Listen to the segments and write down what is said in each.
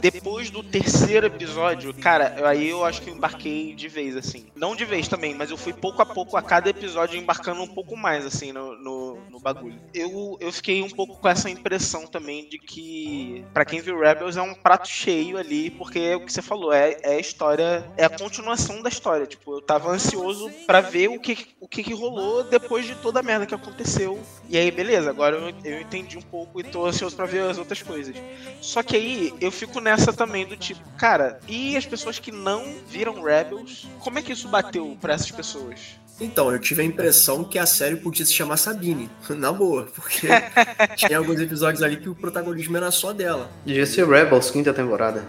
Depois do terceiro episódio, cara, aí eu acho que eu embarquei de vez, assim. Não de vez também, mas eu fui pouco a pouco a cada episódio embarcando um pouco mais, assim, no, no, no bagulho. Eu, eu fiquei um pouco com essa impressão também de que, para quem viu Rebels, é um prato cheio ali, porque é o que você falou, é, é a história, é a continuação da história. Tipo, eu tava ansioso para ver o que, o que, que rolou depois de toda a merda que aconteceu. E aí, beleza, agora eu, eu entendi um pouco e tô ansioso pra ver as outras coisas. Só que aí eu fico nessa também do tipo, cara, e as pessoas que não viram Rebels, como é que isso bateu para essas pessoas? Então, eu tive a impressão que a série podia se chamar Sabine, na boa, porque tinha alguns episódios ali que o protagonismo era só dela. Devia ser Rebels, quinta temporada.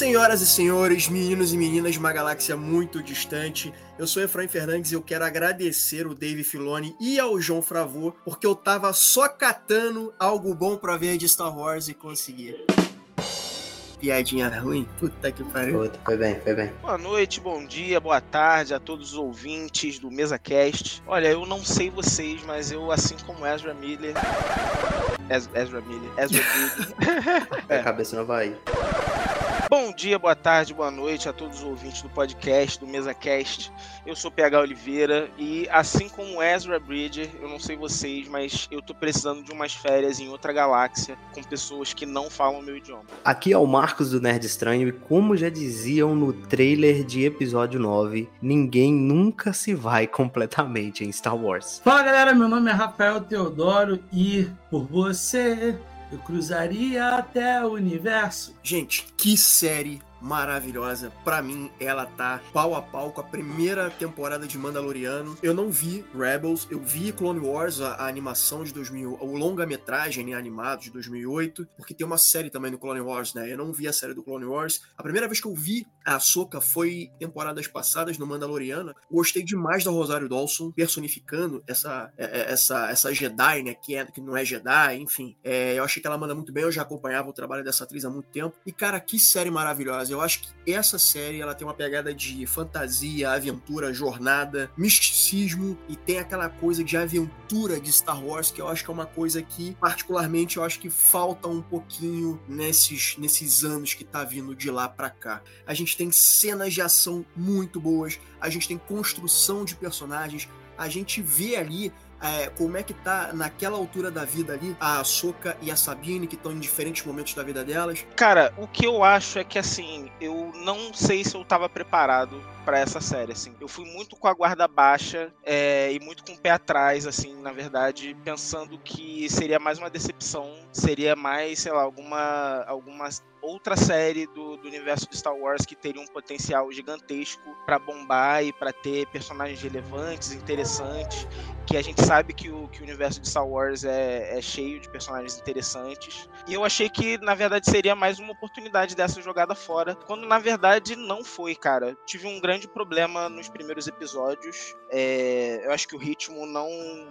Senhoras e senhores, meninos e meninas de uma galáxia muito distante, eu sou Efraim Fernandes e eu quero agradecer o Dave Filoni e ao João Fravô, porque eu tava só catando algo bom pra ver de Star Wars e consegui. Piadinha ruim? Puta que pariu. Puta, foi bem, foi bem. Boa noite, bom dia, boa tarde a todos os ouvintes do MesaCast. Olha, eu não sei vocês, mas eu, assim como Ezra Miller... Ezra Miller, Ezra Miller... é. A cabeça não vai. Bom dia, boa tarde, boa noite a todos os ouvintes do podcast, do MesaCast. Eu sou PH Oliveira e, assim como Ezra Bridger, eu não sei vocês, mas eu tô precisando de umas férias em outra galáxia com pessoas que não falam meu idioma. Aqui é o Marcos do Nerd Estranho e, como já diziam no trailer de episódio 9, ninguém nunca se vai completamente em Star Wars. Fala galera, meu nome é Rafael Teodoro e, por você, eu cruzaria até o universo. Gente, que série maravilhosa. Para mim, ela tá pau a pau com a primeira temporada de Mandaloriano. Eu não vi Rebels, eu vi Clone Wars, a, a animação de 2000, o longa-metragem né, animado de 2008, porque tem uma série também no Clone Wars, né? Eu não vi a série do Clone Wars. A primeira vez que eu vi a Ahsoka foi temporadas passadas no Mandaloriano. Gostei demais da Rosário Dawson personificando essa é, é, essa essa Jedi, né, que, é, que não é Jedi, enfim. É, eu achei que ela manda muito bem, eu já acompanhava o trabalho dessa atriz há muito tempo. E cara, que série maravilhosa eu acho que essa série ela tem uma pegada de fantasia, aventura, jornada, misticismo e tem aquela coisa de aventura de Star Wars que eu acho que é uma coisa que particularmente eu acho que falta um pouquinho nesses nesses anos que tá vindo de lá para cá. A gente tem cenas de ação muito boas, a gente tem construção de personagens, a gente vê ali é, como é que tá naquela altura da vida ali a Soca e a Sabine, que estão em diferentes momentos da vida delas? Cara, o que eu acho é que assim, eu não sei se eu tava preparado para essa série, assim. Eu fui muito com a guarda baixa é, e muito com o pé atrás, assim, na verdade, pensando que seria mais uma decepção, seria mais, sei lá, alguma, alguma outra série do, do universo de Star Wars que teria um potencial gigantesco para bombar e para ter personagens relevantes, interessantes, que a gente sabe que o, que o universo de Star Wars é, é cheio de personagens interessantes. E eu achei que, na verdade, seria mais uma oportunidade dessa jogada fora, quando na verdade não foi, cara. Tive um grande problema nos primeiros episódios. É, eu acho que o ritmo não,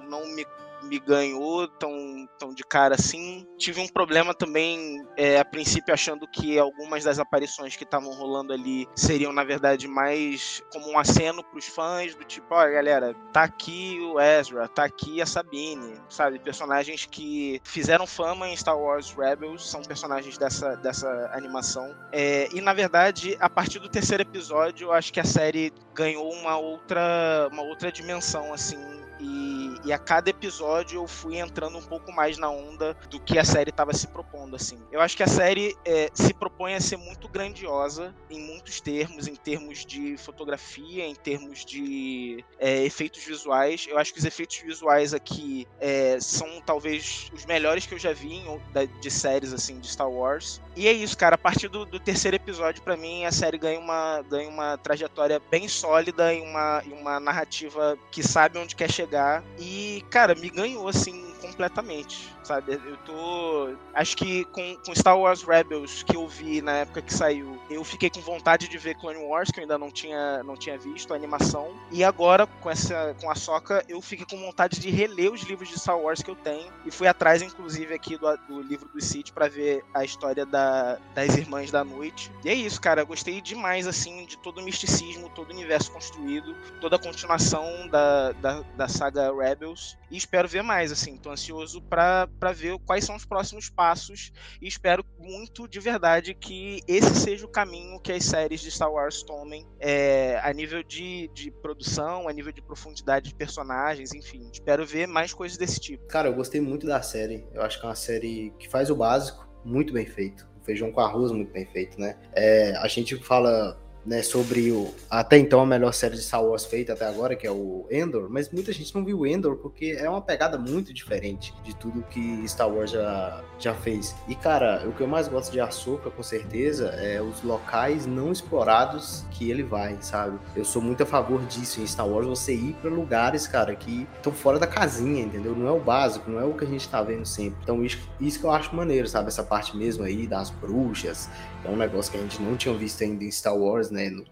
não me me ganhou tão, tão de cara assim. Tive um problema também, é, a princípio, achando que algumas das aparições que estavam rolando ali seriam, na verdade, mais como um aceno pros fãs, do tipo, ó, galera, tá aqui o Ezra, tá aqui a Sabine, sabe? Personagens que fizeram fama em Star Wars Rebels, são personagens dessa, dessa animação. É, e, na verdade, a partir do terceiro episódio, eu acho que a série ganhou uma outra, uma outra dimensão, assim, e, e, a cada episódio eu fui entrando um pouco mais na onda do que a série estava se propondo, assim. Eu acho que a série é, se propõe a ser muito grandiosa em muitos termos, em termos de fotografia, em termos de é, efeitos visuais. Eu acho que os efeitos visuais aqui é, são talvez os melhores que eu já vi em, de séries, assim, de Star Wars. E é isso, cara. A partir do, do terceiro episódio, para mim, a série ganha uma, ganha uma trajetória bem sólida e uma, e uma narrativa que sabe onde quer chegar. E, cara, me ganhou assim completamente, sabe? Eu tô. Acho que com, com Star Wars Rebels, que eu vi na época que saiu, eu fiquei com vontade de ver Clone Wars, que eu ainda não tinha, não tinha visto a animação. E agora, com essa com a Soca, eu fiquei com vontade de reler os livros de Star Wars que eu tenho. E fui atrás, inclusive, aqui do, do livro do City para ver a história da, das Irmãs da Noite. E é isso, cara. Eu gostei demais, assim, de todo o misticismo, todo o universo construído, toda a continuação da, da, da saga Rebels. E espero ver mais, assim. Tô ansioso para ver quais são os próximos passos. E espero muito, de verdade, que esse seja o caminho que as séries de Star Wars tomem é, a nível de, de produção, a nível de profundidade de personagens, enfim. Espero ver mais coisas desse tipo. Cara, eu gostei muito da série. Eu acho que é uma série que faz o básico muito bem feito. O feijão com arroz muito bem feito, né? É, a gente fala né, sobre o, até então a melhor série de Star Wars feita até agora, que é o Endor, mas muita gente não viu Endor porque é uma pegada muito diferente de tudo que Star Wars já, já fez. E cara, o que eu mais gosto de Ahsoka, com certeza, é os locais não explorados que ele vai, sabe? Eu sou muito a favor disso em Star Wars, você ir para lugares, cara, que estão fora da casinha, entendeu? Não é o básico, não é o que a gente tá vendo sempre. Então isso, isso que eu acho maneiro, sabe? Essa parte mesmo aí das bruxas, é um negócio que a gente não tinha visto ainda em Star Wars, né? No,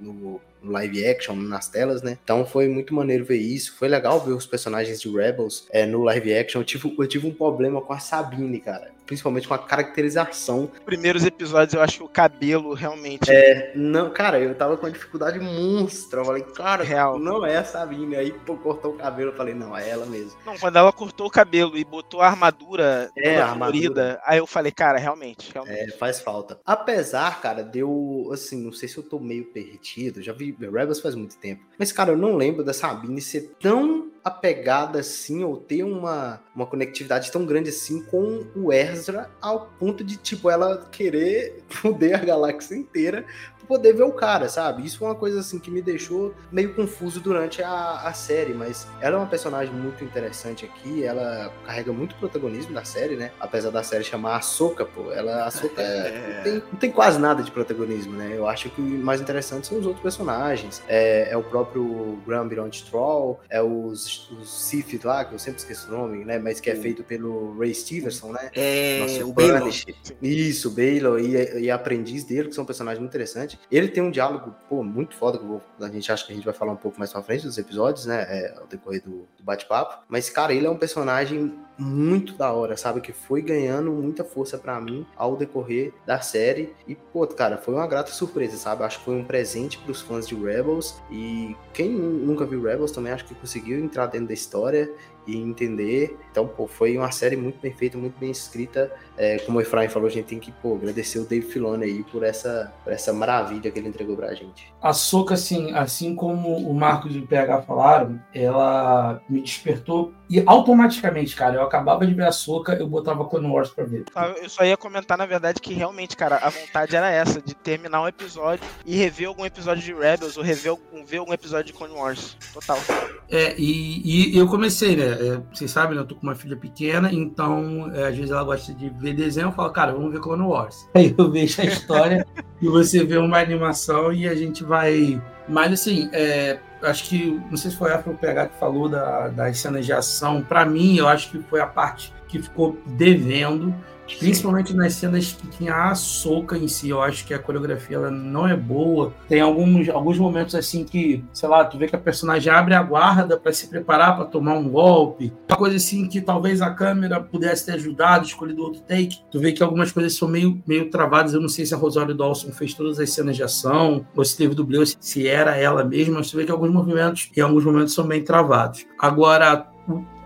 no, live action, nas telas, né? Então foi muito maneiro ver isso. Foi legal ver os personagens de Rebels é, no live action. Eu tive, eu tive um problema com a Sabine, cara. Principalmente com a caracterização. Primeiros episódios, eu acho que o cabelo realmente. É, não, cara, eu tava com uma dificuldade monstra. Eu falei, cara, Real. não é a Sabine. Aí, pô, cortou o cabelo. Eu falei, não, é ela mesmo. Não, quando ela cortou o cabelo e botou a armadura é, a armadura. aí eu falei, cara, realmente, realmente. É, faz falta. Apesar, cara, deu, assim, não sei se eu tô meio perdido. Já vi Rebels faz muito tempo. Mas, cara, eu não lembro da Sabine ser tão apegada assim, ou ter uma, uma conectividade tão grande assim com o Ezra, ao ponto de, tipo, ela querer poder a galáxia inteira poder ver o cara, sabe? Isso foi uma coisa assim que me deixou meio confuso durante a, a série, mas ela é uma personagem muito interessante aqui, ela carrega muito protagonismo na série, né? Apesar da série chamar Ahsoka, pô, ela Ahsoka é, não, tem, não, tem, quase nada de protagonismo, né? Eu acho que o mais interessante são os outros personagens. É, é o próprio Grand Beyond Troll, é os, os Sith lá, que eu sempre esqueço o nome, né? Mas que é feito pelo Ray Stevenson, né? É, Nosso o Baylor. Isso, Baylor e, e a aprendiz dele, que são personagens muito interessantes. Ele tem um diálogo, pô, muito foda, que a gente acha que a gente vai falar um pouco mais pra frente dos episódios, né? É, ao decorrer do, do bate-papo. Mas, cara, ele é um personagem muito da hora, sabe? Que foi ganhando muita força para mim ao decorrer da série. E, pô, cara, foi uma grata surpresa, sabe? Acho que foi um presente pros fãs de Rebels. E quem nunca viu Rebels também acho que conseguiu entrar dentro da história e entender. Então, pô, foi uma série muito bem feita, muito bem escrita. É, como o Efraim falou, a gente tem que pô, agradecer o Dave Filoni aí por essa, por essa maravilha que ele entregou pra gente. A Soca, assim, assim como o Marcos e o PH falaram, ela me despertou e automaticamente, cara, eu acabava de ver a Soca, eu botava Clone Wars pra ver. Eu só ia comentar, na verdade, que realmente, cara, a vontade era essa, de terminar um episódio e rever algum episódio de Rebels ou rever algum, ver algum episódio de Clone Wars. Total. É, e, e eu comecei, né? É, vocês sabem, né? Eu tô com uma filha pequena, então é, às vezes ela gosta de ver desenho, eu falo, cara, vamos ver Clone Wars. Aí eu vejo a história e você vê uma animação e a gente vai. Mas assim, é, acho que, não sei se foi a PH que falou da, das cenas de ação. Para mim, eu acho que foi a parte que ficou devendo Principalmente nas cenas que tinha a soca em si, eu acho que a coreografia ela não é boa. Tem alguns, alguns momentos assim que, sei lá, tu vê que a personagem abre a guarda para se preparar para tomar um golpe. Uma coisa assim que talvez a câmera pudesse ter ajudado, escolhido outro take. Tu vê que algumas coisas são meio, meio travadas. Eu não sei se a Rosário Dawson fez todas as cenas de ação, ou se teve dublê, ou se era ela mesma, mas tu vê que alguns movimentos, em alguns momentos, são bem travados. Agora,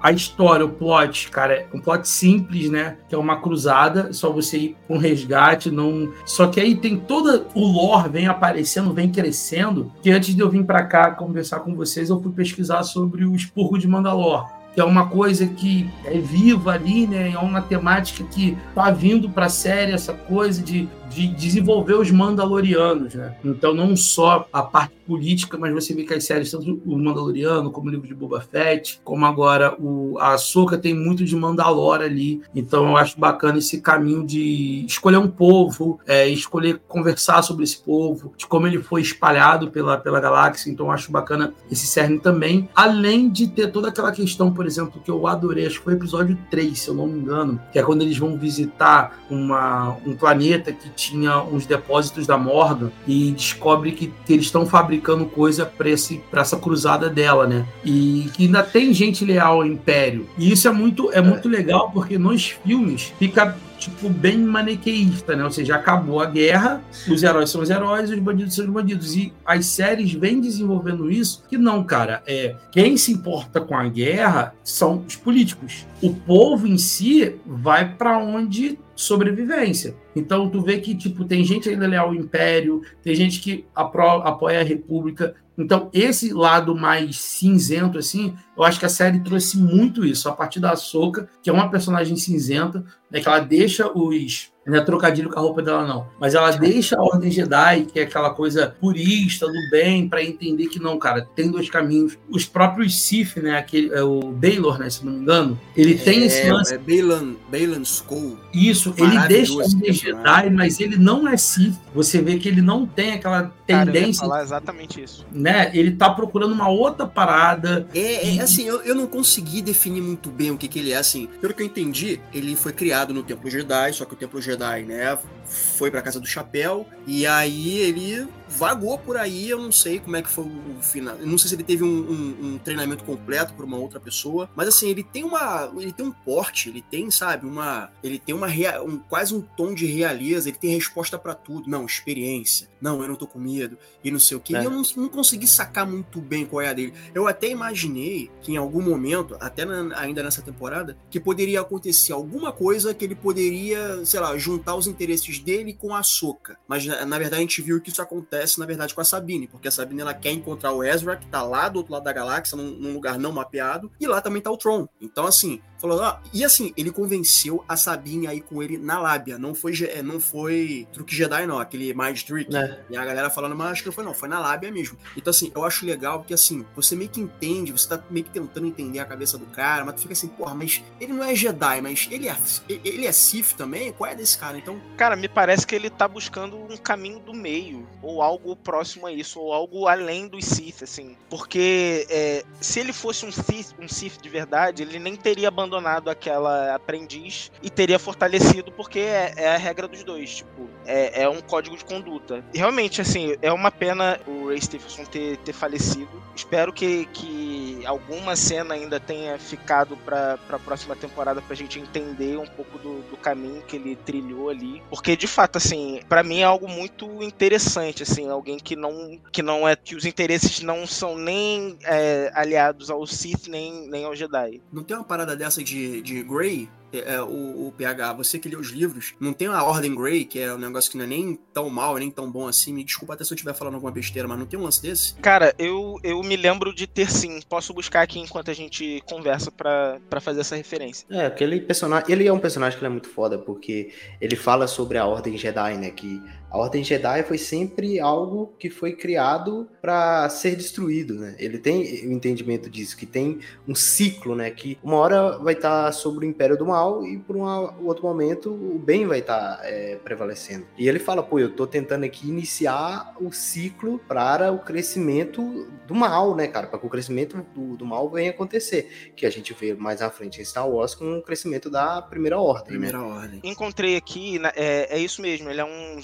a história, o plot, cara, é um plot simples, né? Que é uma cruzada, só você ir com um resgate, não. Só que aí tem todo o lore vem aparecendo, vem crescendo. Que antes de eu vir para cá conversar com vocês, eu fui pesquisar sobre o expurgo de Mandalor que é uma coisa que é viva ali, né? É uma temática que tá vindo para a série essa coisa de de desenvolver os Mandalorianos, né? Então, não só a parte política, mas você vê que as séries, tanto o Mandaloriano, como o livro de Boba Fett, como agora o, a Ahsoka, tem muito de Mandalor ali. Então, eu acho bacana esse caminho de escolher um povo, é, escolher conversar sobre esse povo, de como ele foi espalhado pela, pela galáxia. Então, eu acho bacana esse cerne também. Além de ter toda aquela questão, por exemplo, que eu adorei, acho que foi o episódio 3, se eu não me engano, que é quando eles vão visitar uma, um planeta que tinha uns depósitos da Morgan e descobre que, que eles estão fabricando coisa para essa cruzada dela, né? E que ainda tem gente leal ao Império. E isso é muito, é muito legal porque nos filmes fica tipo, bem maniqueísta, né? Ou seja, acabou a guerra, os heróis são os heróis, os bandidos são os bandidos. E as séries vêm desenvolvendo isso, que não, cara, é quem se importa com a guerra são os políticos. O povo em si vai para onde sobrevivência. Então tu vê que tipo tem gente ainda leal ao império, tem gente que apoia a república, então, esse lado mais cinzento, assim, eu acho que a série trouxe muito isso, a partir da Soca, que é uma personagem cinzenta, né, que ela deixa os não é trocadilho com a roupa dela, não. Mas ela deixa a Ordem Jedi, que é aquela coisa purista, do bem, para entender que não, cara, tem dois caminhos. Os próprios Sith, né? Aquele, é o Baylor, né? Se não me engano, ele é, tem esse lance. É Baylan, Baylan Skull. Isso, ele deixa a Ordem Jedi, mas ele não é Sith. Você vê que ele não tem aquela tendência. Cara, falar exatamente isso. Né? Ele tá procurando uma outra parada. É, é assim, eu, eu não consegui definir muito bem o que, que ele é, assim. Pelo que eu entendi, ele foi criado no Templo Jedi, só que o Templo Jedi Jedi, né? Foi pra casa do chapéu e aí ele vagou por aí. Eu não sei como é que foi o final. Eu não sei se ele teve um, um, um, treinamento completo por uma outra pessoa, mas assim ele tem uma, ele tem um porte, ele tem, sabe, uma, ele tem uma um, quase um tom de realeza. Ele tem resposta para tudo. Não, experiência. Não, eu não tô com medo e não sei o que. É. E eu não, não, consegui sacar muito bem qual é a dele. Eu até imaginei que em algum momento, até na, ainda nessa temporada, que poderia acontecer alguma coisa que ele poderia, sei lá, juntar os interesses dele com a Soca. Mas na, na, verdade a gente viu que isso acontece na verdade com a Sabine, porque a Sabine ela quer encontrar o Ezra que tá lá do outro lado da galáxia, num, num lugar não mapeado, e lá também tá o Tron. Então assim, falou, ah, e assim, ele convenceu a Sabine aí com ele na lábia, não foi é, não foi truque Jedi não, aquele Mind Trick. É. E a galera falando, mas acho que não foi não, foi na lábia mesmo. Então assim, eu acho legal porque assim, você meio que entende, você tá meio que tentando entender a cabeça do cara, mas tu fica assim, porra, mas ele não é Jedi, mas ele é ele é Sith também? Qual é desse cara? Então. Cara, me parece que ele tá buscando um caminho do meio, ou algo próximo a isso, ou algo além dos Sith, assim. Porque é, se ele fosse um Sith, um Sith de verdade, ele nem teria abandonado aquela aprendiz e teria fortalecido, porque é, é a regra dos dois, tipo, é, é, um código de conduta. E realmente, assim, é uma pena o Ray Stephenson ter, ter falecido. Espero que, que alguma cena ainda tenha ficado para a próxima temporada pra gente entender um pouco do, do caminho que ele trilhou ali, porque de fato assim, para mim é algo muito interessante assim, alguém que não que não é que os interesses não são nem é, aliados ao Sith nem nem ao Jedi. Não tem uma parada dessa de de Grey é, é, o, o, PH, você que lê os livros, não tem a Ordem Grey, que é um negócio que não é nem tão mal, nem tão bom assim. Me desculpa até se eu estiver falando alguma besteira, mas não tem um lance desse? Cara, eu, eu me lembro de ter sim. Posso buscar aqui enquanto a gente conversa para fazer essa referência. É, aquele personagem. Ele é um personagem que é muito foda, porque ele fala sobre a Ordem Jedi, né? Que a Ordem Jedi foi sempre algo que foi criado para ser destruído, né? Ele tem o entendimento disso, que tem um ciclo, né? Que uma hora vai estar tá sobre o Império do Mal e por um outro momento o bem vai estar tá, é, prevalecendo. E ele fala, pô, eu tô tentando aqui iniciar o ciclo para o crescimento do mal, né, cara? Para que o crescimento do, do, mal venha acontecer. Que a gente vê mais à frente em Star Wars com o crescimento da Primeira Ordem. Né? Primeira né? Ordem. Encontrei aqui, né, é, é isso mesmo, ele é um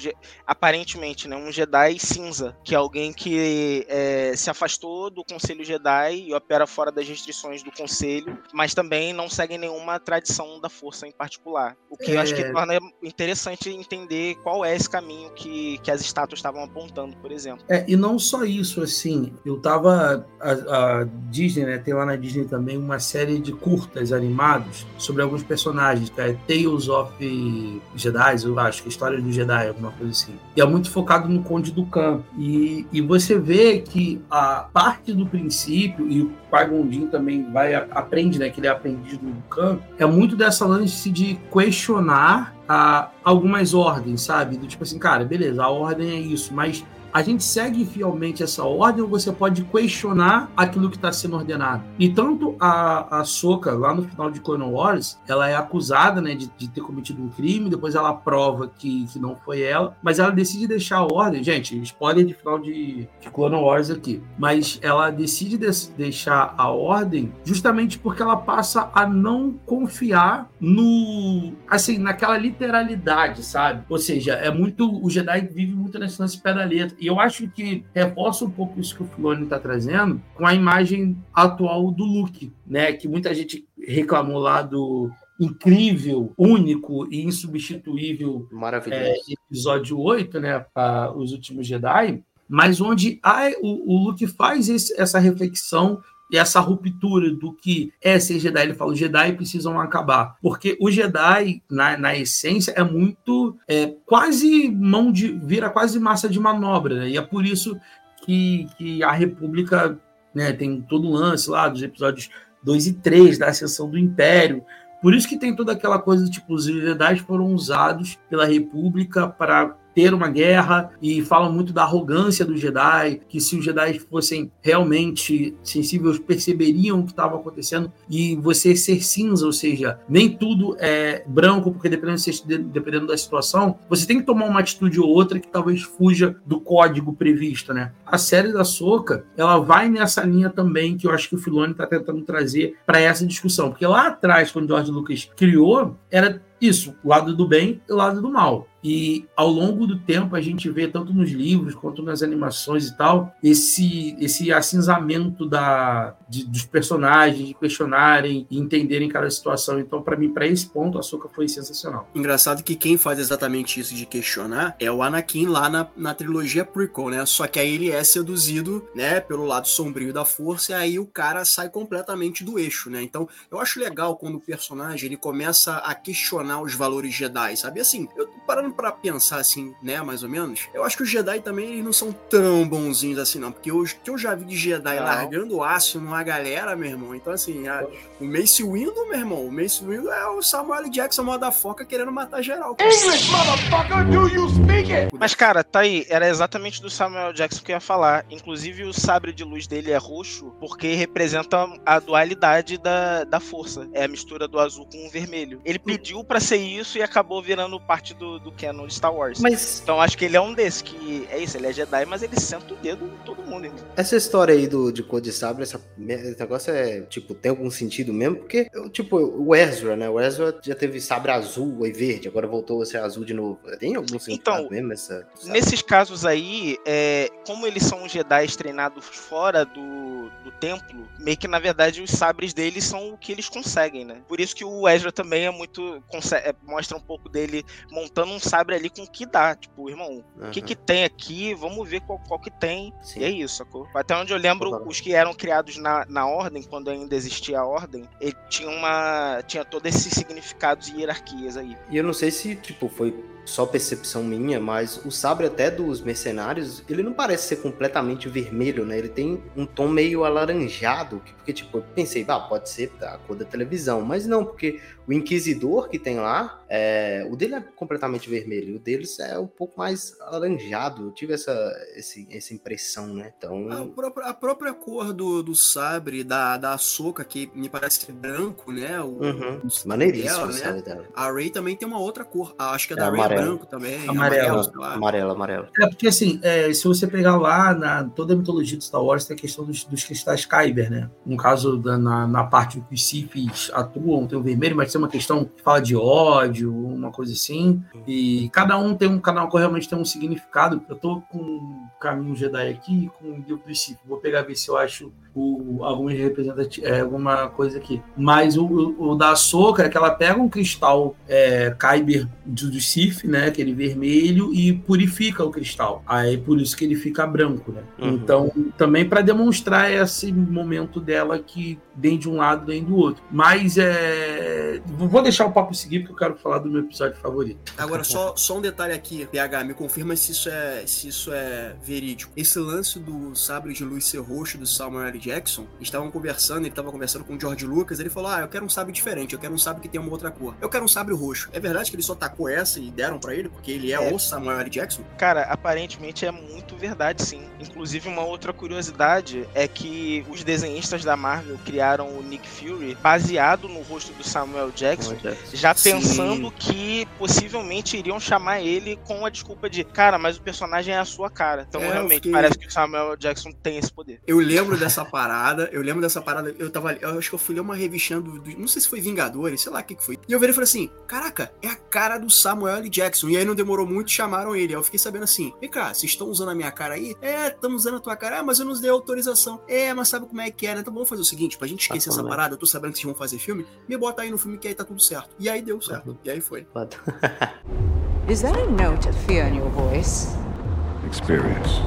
aparentemente, né, um Jedi cinza, que é alguém que é, se afastou do Conselho Jedi e opera fora das restrições do Conselho, mas também não segue nenhuma tradição da Força em particular. O que é... eu acho que é. torna interessante entender qual é esse caminho que, que as estátuas estavam apontando, por exemplo. É, e não só isso, assim, eu tava. A, a Disney, né, tem lá na Disney também uma série de curtas animados sobre alguns personagens, que é Tales of Jedi, eu acho, que é História do Jedi, alguma coisa assim. E é muito focado no Conde do Campo. E, e você vê que a parte do princípio, e o Pai Gondim também vai aprende, né, que ele é aprendiz do Khan, é muito dessa lance de questionar a, algumas ordens, sabe? Do tipo assim, cara, beleza, a ordem é isso, mas a gente segue fielmente essa ordem ou você pode questionar aquilo que está sendo ordenado. E tanto a, a Soka, lá no final de Clone Wars, ela é acusada né, de, de ter cometido um crime, depois ela prova que, que não foi ela, mas ela decide deixar a ordem. Gente, spoiler de final de, de Clone Wars aqui. Mas ela decide de, deixar a, ordem, justamente porque ela passa a não confiar no assim, naquela literalidade, sabe? Ou seja, é muito o Jedi vive muito nesse lance pé. E eu acho que reforça um pouco isso que o Filoni está trazendo com a imagem atual do Luke, né? Que muita gente reclamou lá do incrível, único e insubstituível Maravilhoso. É, episódio 8, né, para os últimos Jedi, mas onde a, o, o Luke faz esse, essa reflexão e essa ruptura do que é ser Jedi. Ele fala, os Jedi precisam acabar. Porque o Jedi, na, na essência, é muito. É, quase mão de. vira quase massa de manobra. Né? E é por isso que, que a República né, tem todo o lance lá dos episódios 2 e 3 da ascensão do Império. Por isso que tem toda aquela coisa, tipo, os Jedi foram usados pela República para ter uma guerra e falam muito da arrogância do Jedi, que se os Jedi fossem realmente sensíveis, perceberiam o que estava acontecendo e você ser cinza, ou seja, nem tudo é branco, porque dependendo, dependendo da situação, você tem que tomar uma atitude ou outra que talvez fuja do código previsto, né? A série da Soca, ela vai nessa linha também que eu acho que o Filoni está tentando trazer para essa discussão, porque lá atrás, quando George Lucas criou, era isso, o lado do bem e o lado do mal. E ao longo do tempo a gente vê, tanto nos livros quanto nas animações e tal, esse, esse acinzamento da, de, dos personagens, de questionarem e entenderem cada situação. Então, para mim, para esse ponto, a Soca foi sensacional. Engraçado que quem faz exatamente isso de questionar é o Anakin lá na, na trilogia prequel, né? Só que aí ele é seduzido, né, pelo lado sombrio da força e aí o cara sai completamente do eixo, né? Então, eu acho legal quando o personagem ele começa a questionar os valores Jedi, sabe? Assim, eu tô parando para pensar assim, né, mais ou menos, eu acho que os Jedi também eles não são tão bonzinhos assim, não. Porque o que eu já vi de Jedi não. largando aço numa galera, meu irmão. Então, assim, a, o Mace Windu, meu irmão, o Mace Windu é o Samuel Jackson moda foca querendo matar geral. English, motherfucker, do you speak it? Mas, cara, tá aí, era exatamente do Samuel Jackson que eu ia falar. Inclusive, o sabre de luz dele é roxo porque representa a dualidade da, da força. É a mistura do azul com o vermelho. Ele pediu para ser isso e acabou virando parte do, do canon de Star Wars. Mas... Então acho que ele é um desses, que é isso, ele é Jedi, mas ele senta o dedo em todo mundo. Então. Essa história aí do, de cor de sabre, essa, esse negócio é, tipo, tem algum sentido mesmo? Porque, tipo, o Ezra, né? O Ezra já teve sabre azul e verde, agora voltou a ser azul de novo. Tem algum sentido então, mesmo essa... Nesses casos aí, é, como eles são Jedi treinados fora do, do templo, meio que, na verdade, os sabres deles são o que eles conseguem, né? Por isso que o Ezra também é muito... Consegue, é, mostra um pouco dele montando um sabre ali com o que dá. Tipo, irmão, uhum. o que que tem aqui? Vamos ver qual, qual que tem. Sim. E é isso, sacou? Até onde eu lembro, os que eram criados na, na ordem, quando ainda existia a ordem, ele tinha uma. tinha todos esses significados e hierarquias aí. E eu não sei se, tipo, foi só percepção minha, mas o sabre até dos mercenários, ele não parece ser completamente vermelho, né? Ele tem um tom meio alaranjado, porque tipo, eu pensei, ah, pode ser a cor da televisão, mas não, porque o inquisidor que tem lá, é, o dele é completamente vermelho, o deles é um pouco mais alaranjado. Eu tive essa, esse, essa impressão, né? Então. A própria, a própria cor do, do sabre, da, da açúcar, que me parece branco, né? O, uhum. o Maneiríssimo dela, né? A Ray também tem uma outra cor. Acho que a é da é, Ray é branco também. Amarelo. Amarelo, amarelo. É porque assim, é, se você pegar lá na toda a mitologia do Star Wars, tem a questão dos, dos cristais Kyber, né? No caso, da, na, na parte que os Siths atuam, tem o vermelho, mas ser uma questão que fala de ódio, uma coisa assim. E cada um tem um canal que realmente tem um significado. Eu tô com o Caminho Jedi aqui com o do Sith. Vou pegar ver se eu acho o, algum é, alguma coisa aqui. Mas o, o, o da Soca é que ela pega um cristal é, Kyber do, do Sith, né? Aquele vermelho, e purifica o cristal. Aí por isso que ele fica branco, né? Uhum. Então, também para demonstrar esse momento dela que vem de um lado nem do outro. Mas é. Vou deixar o papo seguir porque eu quero falar do meu episódio favorito. Agora, só, só um detalhe aqui, PH, me confirma se isso é, se isso é verídico. Esse lance do sabre de luz ser roxo do Samuel L. Jackson, estavam conversando, ele estava conversando com o George Lucas, ele falou: Ah, eu quero um sabre diferente, eu quero um sabre que tenha uma outra cor. Eu quero um sabre roxo. É verdade que ele só tacou essa e deram para ele, porque ele é, é, o Samuel L. Jackson? Cara, aparentemente é muito verdade, sim. Inclusive, uma outra curiosidade é que os desenhistas da Marvel criaram o Nick Fury baseado no rosto do Samuel Jackson, já pensando sim. que possivelmente iriam chamar ele com a desculpa de, cara, mas o personagem é a sua cara. Então, é, realmente, fiquei... parece que o Samuel Jackson tem esse poder. Eu lembro dessa parada. Eu lembro dessa parada. Eu tava. Eu acho que eu fui ler uma revistinha do, do- Não sei se foi Vingadores, sei lá o que, que foi. E eu virei e falei assim: Caraca, é a cara do Samuel L. Jackson. E aí não demorou muito, chamaram ele. Aí eu fiquei sabendo assim: Vem cá, vocês estão usando a minha cara aí? É, estamos usando a tua cara. Ah, mas eu não dei autorização. É, mas sabe como é que é, né? Então vamos fazer o seguinte: pra gente esquecer essa como é? parada, eu tô sabendo que vocês vão fazer filme, me bota aí no filme que aí tá tudo certo. E aí deu certo. Uhum. E aí foi. Is that a note of fear in your voice? Experience.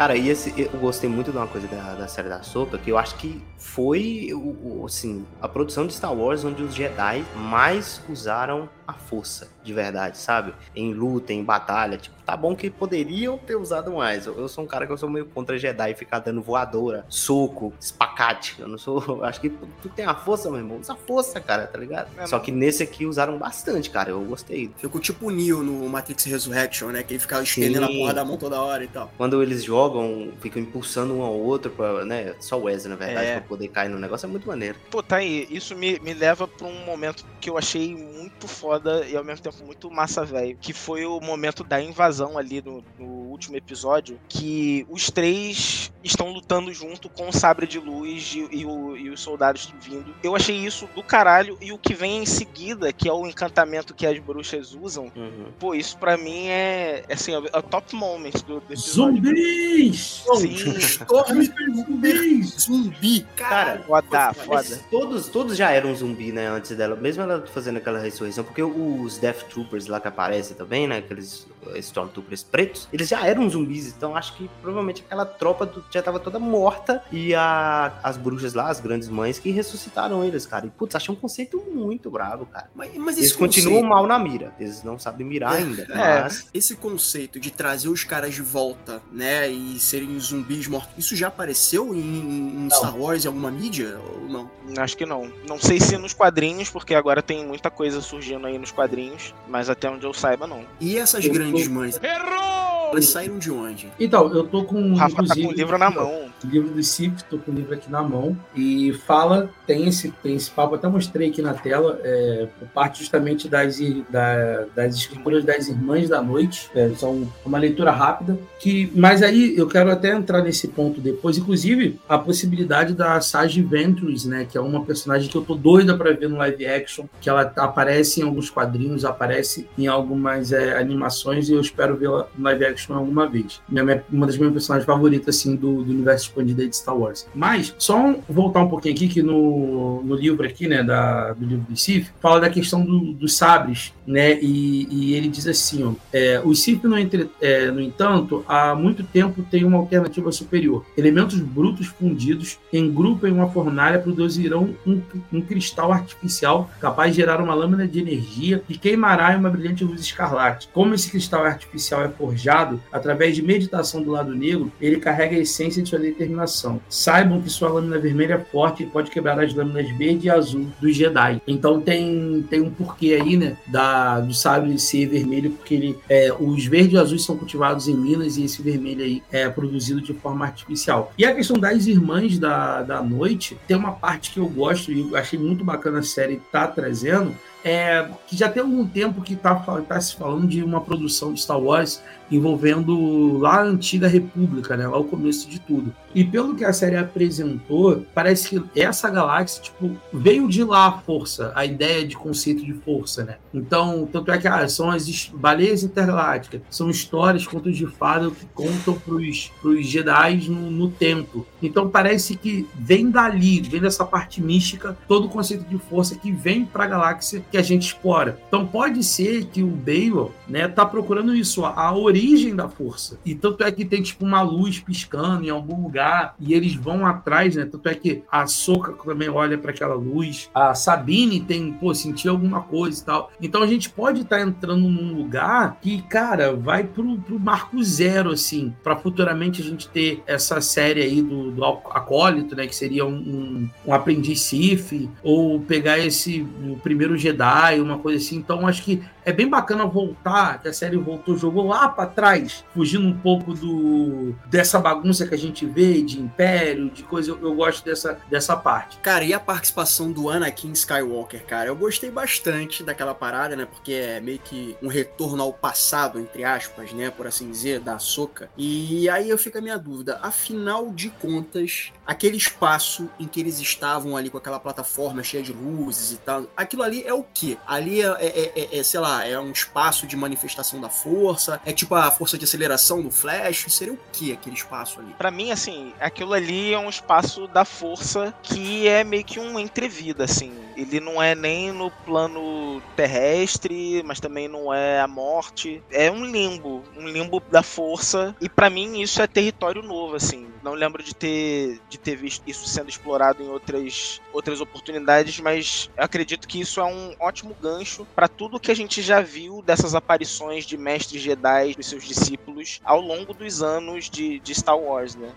Cara, e esse, eu gostei muito de uma coisa da, da série da Soca, que eu acho que foi, o, assim, a produção de Star Wars onde os Jedi mais usaram a força, de verdade, sabe? Em luta, em batalha, tipo, tá bom que poderiam ter usado mais. Eu, eu sou um cara que eu sou meio contra Jedi ficar dando voadora, soco, espacate. Eu não sou, eu acho que tu, tu tem a força, meu irmão, usa a força, cara, tá ligado? É, Só que nesse aqui usaram bastante, cara, eu gostei. Ficou tipo o Neo no Matrix Resurrection, né? Que ele ficava estendendo a Sim. porra da mão toda hora e tal. quando eles jogam, ficam impulsando um ao outro, pra, né? Só o Wesley, na verdade, É. pra poder cair no negócio, é muito maneiro. Pô, tá aí. Isso me, me leva pra um momento que eu achei muito foda e ao mesmo tempo muito massa, velho. Que foi o momento da invasão ali no, no último episódio. Que os três estão lutando junto com o sabre de luz e, e o- e os soldados vindo. Eu achei isso do caralho. E o que vem em seguida, que é o encantamento que as bruxas usam. Uhum. Pô, isso pra mim é, assim, é o top moment do, do episódio. Zumbis! Sim, Zumbis! zumbi, cara. foda, foda. Todos, todos já eram zumbi, né, antes dela, mesmo ela fazendo aquela ressurreição, porque os Death Troopers lá que aparecem também, né, aqueles Stormtroopers pretos, eles já eram zumbis, então acho que provavelmente aquela tropa do- já tava toda morta e a- as bruxas lá, as grandes mães, que ressuscitaram eles, cara. E, putz, achei um conceito muito bravo, cara. Mas, mas Eles continuam conceito- mal na mira, eles não sabem mirar ainda, É. mas... Esse conceito de trazer os caras de volta, né, e serem zumbis mortos, isso já apareceu em, em Star Wars, em alguma mídia? Ou não? Acho que não. Não sei se nos quadrinhos, porque agora tem muita coisa surgindo aí nos quadrinhos, mas até onde eu saiba, não. E essas Eu grandes mães? Errou! Elas saíram de onde? Então, eu tô com. O Rafa tá com o livro na mão. Livro do Sif, tô com o livro aqui na mão, e fala, tem esse, tem esse papo, até mostrei aqui na tela, é, parte justamente das, da- das escrituras das Irmãs da Noite, é, são uma leitura rápida, que, mas aí eu quero até entrar nesse ponto depois, inclusive a possibilidade da Sage Ventress, né, que é uma personagem que eu tô doida pra ver no live action, que ela aparece em alguns quadrinhos, aparece em algumas é, animações, e eu espero vê-la no live action alguma vez. Minha- uma das minhas personagens favoritas, assim, do, do universo expandido aí de Star Wars. Mas, só voltar um pouquinho aqui, que no, no livro aqui, né, da, do livro do Sif, fala da questão do- dos sabres, né, e, e ele diz assim, ó, é, os Sif, no, entre- é, no entanto, há muito tempo tem uma alternativa superior. Elementos brutos fundidos em grupo em uma fornalha produzirão um, um cristal artificial capaz de gerar uma lâmina de energia que queimará em uma brilhante luz escarlate. Como esse cristal artificial é forjado através de meditação do lado negro, ele carrega a essência de sua determinação. Saibam que sua lâmina vermelha é forte e pode quebrar as lâminas verde e azul dos Jedi. Então tem, tem um porquê aí, né, da, do sabre ser vermelho, porque ele, é, os verdes e azuis são cultivados em Minas e esse vermelho aí é produzido de forma artificial. E a questão das irmãs da, da noite, tem uma parte que eu gosto e achei muito bacana a série tá trazendo, é, que já tem algum tempo que tá, fal- tá se falando de uma produção de Star Wars envolvendo lá a antiga República, né? Lá o começo de tudo. E pelo que a série apresentou, parece que essa galáxia, tipo, veio de lá a força, a ideia de conceito de força, né? Então, tanto é que ah, são as baleias intergalácticas, são histórias, contos de fada que contam pros, pros Jedi no, no tempo. Então parece que vem dali, vem dessa parte mística, todo o conceito de força que vem pra galáxia que a gente explora. Então pode ser que o Baylor, né, tá procurando isso, a, a origem da força. E tanto é que tem tipo uma luz piscando em algum lugar e eles vão atrás, né? Tanto é que a Soca também olha para aquela luz, a Sabine tem, pô, sentir alguma coisa e tal. Então a gente pode estar entrando num lugar que, cara, vai pro, pro marco zero, assim, para futuramente a gente ter essa série aí do, do acólito, né? Que seria um, um, um aprendiz Sith, ou pegar esse o primeiro Jedi, uma coisa assim. Então acho que é bem bacana voltar, que a série voltou, jogou lá para trás, fugindo um pouco do dessa bagunça que a gente vê de império, de coisa. Eu, eu, gosto dessa, dessa parte. Cara, e a participação do Anakin Skywalker, cara? Eu gostei bastante daquela parada, né? Porque é meio que um retorno ao passado, entre aspas, né? Por assim dizer, da Soca. E aí eu fico a minha dúvida. Afinal de contas, aquele espaço em que eles estavam ali com aquela plataforma cheia de luzes e tal, aquilo ali é o quê? Ali é, é, é, é sei lá, é um espaço de manifestação da força? É tipo a força de aceleração do Flash? Seria o que aquele espaço ali? Para mim, assim, aquilo ali é um espaço da força que é meio que um entrevida, assim. Ele não é nem no plano terrestre, mas também não é a morte. É um limbo, um limbo da força. E para mim isso é território novo, assim. Não lembro de ter, de ter visto isso sendo explorado em outras, outras oportunidades, mas acredito que isso é um ótimo gancho para tudo que a gente já viu dessas aparições de mestres Jedi e seus discípulos ao longo dos anos de, de Star Wars, né?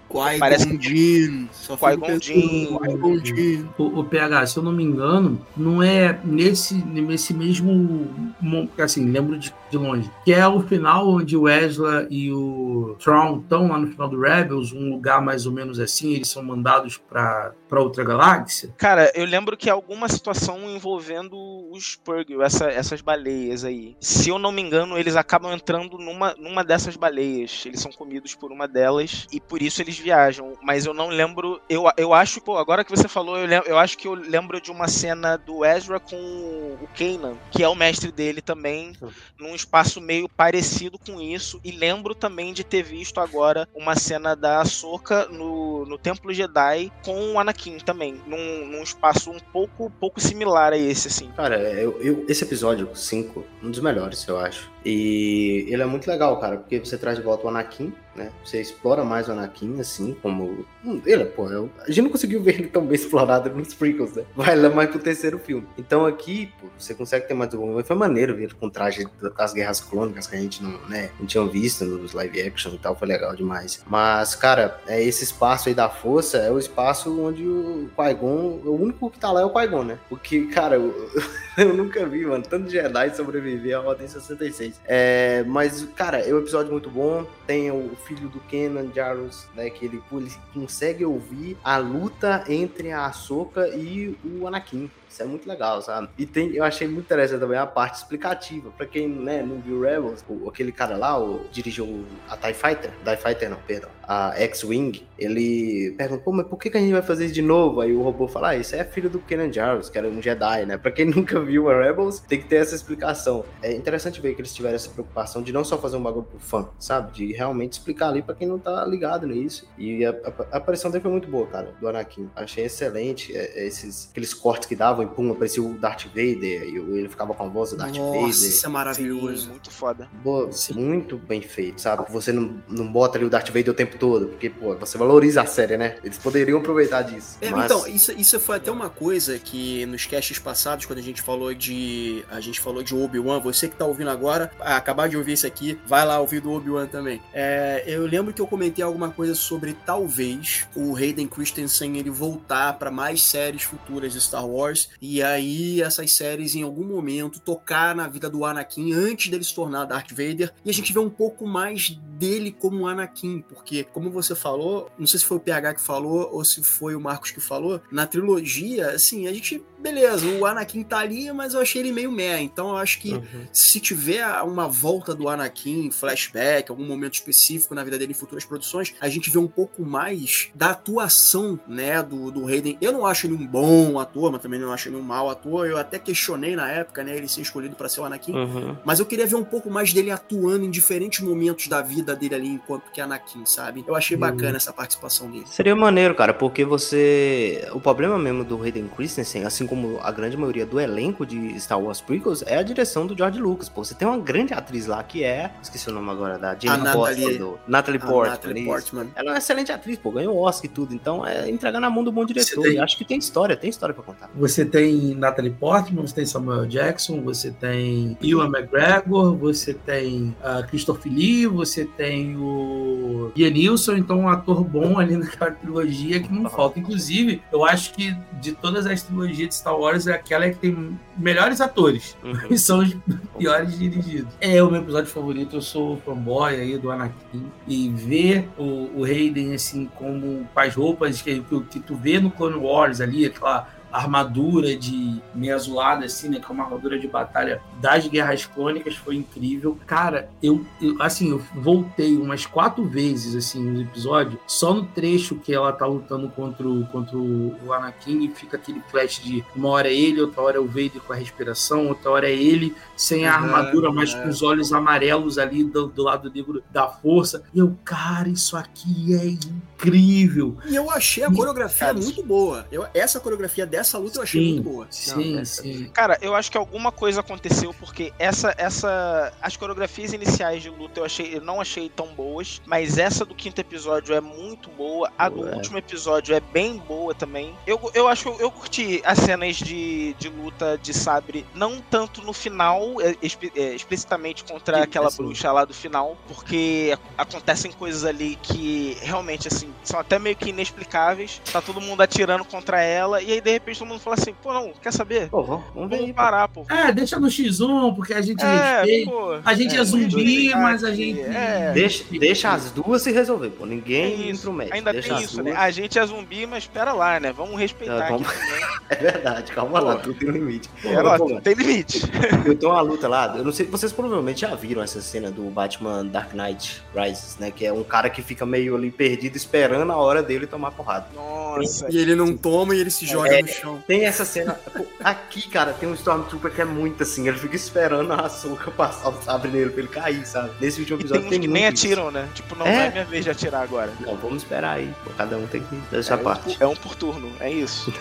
Qui-Gon Jinn. Qui-Gon Jinn. O, o PH, se eu não me engano, não é nesse, nesse mesmo... Assim, lembro de, de longe. Que é o final onde o Ezra e o Thrawn estão lá no final do Rebels, um lugar mais ou menos assim, eles são mandados para outra galáxia? Cara, eu lembro que alguma situação envolvendo os Purgil, essa, essas baleias aí. Se eu não me engano, eles acabam entrando numa, numa dessas baleias. Eles são comidos por uma delas e por isso eles viajam. Mas eu não lembro. Eu, eu acho, pô, agora que você falou, eu, lembro, eu acho que eu lembro de uma cena do Ezra com o Kanan, que é o mestre dele também, num espaço meio parecido com isso. E lembro também de ter visto agora uma cena da Ahsoka no, no Templo Jedi com o Anakin também, num, num espaço um pouco, pouco similar a esse, assim. Cara, eu, eu esse episódio 5, um dos melhores, eu acho. E ele é muito legal, cara, porque você traz de volta o Anakin, né? Você explora mais o Anakin, assim, como. Ele, pô, eu... a gente não conseguiu ver ele tão bem explorado nos prequels, né? Vai lá mais pro terceiro filme. Então aqui, pô, você consegue ter mais desenvolvimento. Foi maneiro ver ele com traje das guerras clônicas que a gente não, né, não tinha visto nos live action e tal, foi legal demais. Mas, cara, é esse espaço aí da força é o espaço onde o Qui-Gon, o único que tá lá é o Qui-Gon, né? Porque, cara, eu, eu nunca vi, mano, tanto Jedi sobreviver à Ordem 66. É, mas, cara, é um episódio muito bom. Tem o filho do Kenan Jarrus, né? Que ele, ele consegue ouvir a luta entre a Ahsoka e o Anakin. Isso é muito legal, sabe? E tem, eu achei muito interessante também a parte explicativa. Pra quem né, não viu Rebels, o, aquele cara lá, o, dirigiu a TIE Fighter. TIE Fighter não, perdão. A X-Wing. Ele pergunta, pô, mas por que, que a gente vai fazer isso de novo? Aí o robô fala, ah, isso é filho do Kenan Jarrus, que era um Jedi, né? Pra quem nunca viu a Rebels, tem que ter essa explicação. É interessante ver que eles tiveram essa preocupação de não só fazer um bagulho pro fã, sabe? De realmente explicar ali pra quem não tá ligado nisso. E a, a, a aparição dele foi muito boa, cara, do Anakin. Achei excelente é, é esses, aqueles cortes que davam em pum, aparecia o Darth Vader e ele ficava com a voz do Darth Nossa, Vader. Isso é maravilhoso. Sim, muito foda. Boa, muito bem feito, sabe? Você não, não bota ali o Darth Vader o tempo todo, porque, pô, você valoriza a série, né? Eles poderiam aproveitar disso. É, mas... Então, isso, isso foi até uma coisa que nos casts passados, quando a gente falou de. A gente falou de Obi-Wan, você que tá ouvindo agora, acabar de ouvir isso aqui, vai lá ouvir do Obi-Wan também. É, eu lembro que eu comentei alguma coisa sobre talvez o Hayden Christensen ele voltar para mais séries futuras de Star Wars e aí essas séries em algum momento tocar na vida do Anakin antes dele se tornar Darth Vader e a gente vê um pouco mais dele como Anakin, porque como você falou, não sei se foi o PH que falou ou se foi o Marcos que falou, na trilogia, assim, a gente beleza, o Anakin tá ali, mas eu achei ele meio meh. Então eu acho que uhum. se tiver uma volta do Anakin, flashback, algum momento específico na vida dele em futuras produções, a gente vê um pouco mais da atuação, né, do, do Hayden. Eu não acho ele um bom ator, mas também não acho ele um mau ator. Eu até questionei na época, né, ele ser escolhido para ser o Anakin. Uhum. Mas eu queria ver um pouco mais dele atuando em diferentes momentos da vida dele ali enquanto que Anakin, sabe? Eu achei uhum. bacana essa participação dele. Seria maneiro, cara, porque você... O problema mesmo do Hayden Christensen, assim como a grande maioria do elenco de Star Wars Prequels, é a direção do George Lucas. Pô, você tem uma grande atriz lá que é. Esqueci o nome agora da Jane Natalie, do, Natalie Portman. Natalie Portman. Ela é uma excelente atriz, pô, ganhou Oscar e tudo. Então é entregar na mão do bom diretor. Tem... acho que tem história, tem história pra contar. Você tem Natalie Portman, você tem Samuel Jackson, você tem Ewan McGregor, você tem uh, Christopher Lee, você tem o Ian Nilsson, então um ator bom ali naquela trilogia que não falta. Inclusive, eu acho que de todas as trilogias de Star Wars é aquela que tem melhores atores. Uhum. E são os piores dirigidos. É o meu episódio favorito, eu sou fanboy aí do Anakin. E ver o, o Hayden, assim, como com as roupas que, que, que tu vê no Clone Wars ali, aquela armadura de meio azulada, assim, né? Que é uma armadura de batalha das Guerras Clônicas, foi incrível. Cara, eu, eu, assim, eu voltei umas quatro vezes, assim, no episódio, só no trecho que ela tá lutando contra o, contra o Anakin e fica aquele flash de uma hora é ele, outra hora é o Vader com a respiração, outra hora é ele sem a Uhum, armadura, mas é. com os olhos amarelos ali do, do lado negro da força. E eu, cara, isso aqui é incrível. E eu achei a Sim, coreografia cara. muito boa. Eu, essa coreografia dessa luta eu achei Sim. muito boa. Sim, essa- sim. Cara, eu acho que alguma coisa aconteceu porque essa, essa, as coreografias iniciais de luta eu achei, eu não achei tão boas, mas essa do quinto episódio é muito boa, a do é. último episódio é bem boa também. Eu, eu acho que eu, eu curti as cenas de, de luta de sabre, não tanto no final, é, é, explicitamente contra Sim, aquela assim. bruxa lá do final, porque ac- acontecem coisas ali que realmente assim são até meio que inexplicáveis. Tá todo mundo atirando contra ela e aí de repente todo mundo fala assim, pô não, quer saber? Pô, vamos, vamos ver Vamos aí. parar, pô. É, deixa no X1, porque a gente É, respeita. pô. A gente é, É, zumbi, mas a gente. é. Deixa, deixa as duas se resolver, pô. É Ninguém isso. intromete. Ainda deixa tem as isso, duas. né? A gente é zumbi, mas espera lá, né? Vamos respeitar É, vamos-. É verdade, calma lá, Pô. tudo tem um limite. Lá, tudo tem limite. Eu tenho uma luta lá, eu não sei, vocês provavelmente já viram essa cena do Batman Dark Knight Rises, né? Que é um cara que fica meio ali perdido esperando a hora dele tomar porrada. Nossa. E ele não toma e ele se joga É. no chão. Tem essa cena. pô, aqui, cara, tem um Stormtrooper que é muito assim, ele fica esperando a açúcar passar o sabre nele pra ele cair, sabe? Nesse último E episódio tem uns tem, que muito nem isso. atiram, né? Tipo, não É. é minha vez de atirar agora. Não, vamos esperar aí. pô, Cada um tem que fazer É sua um, parte. por- é um por turno, é isso.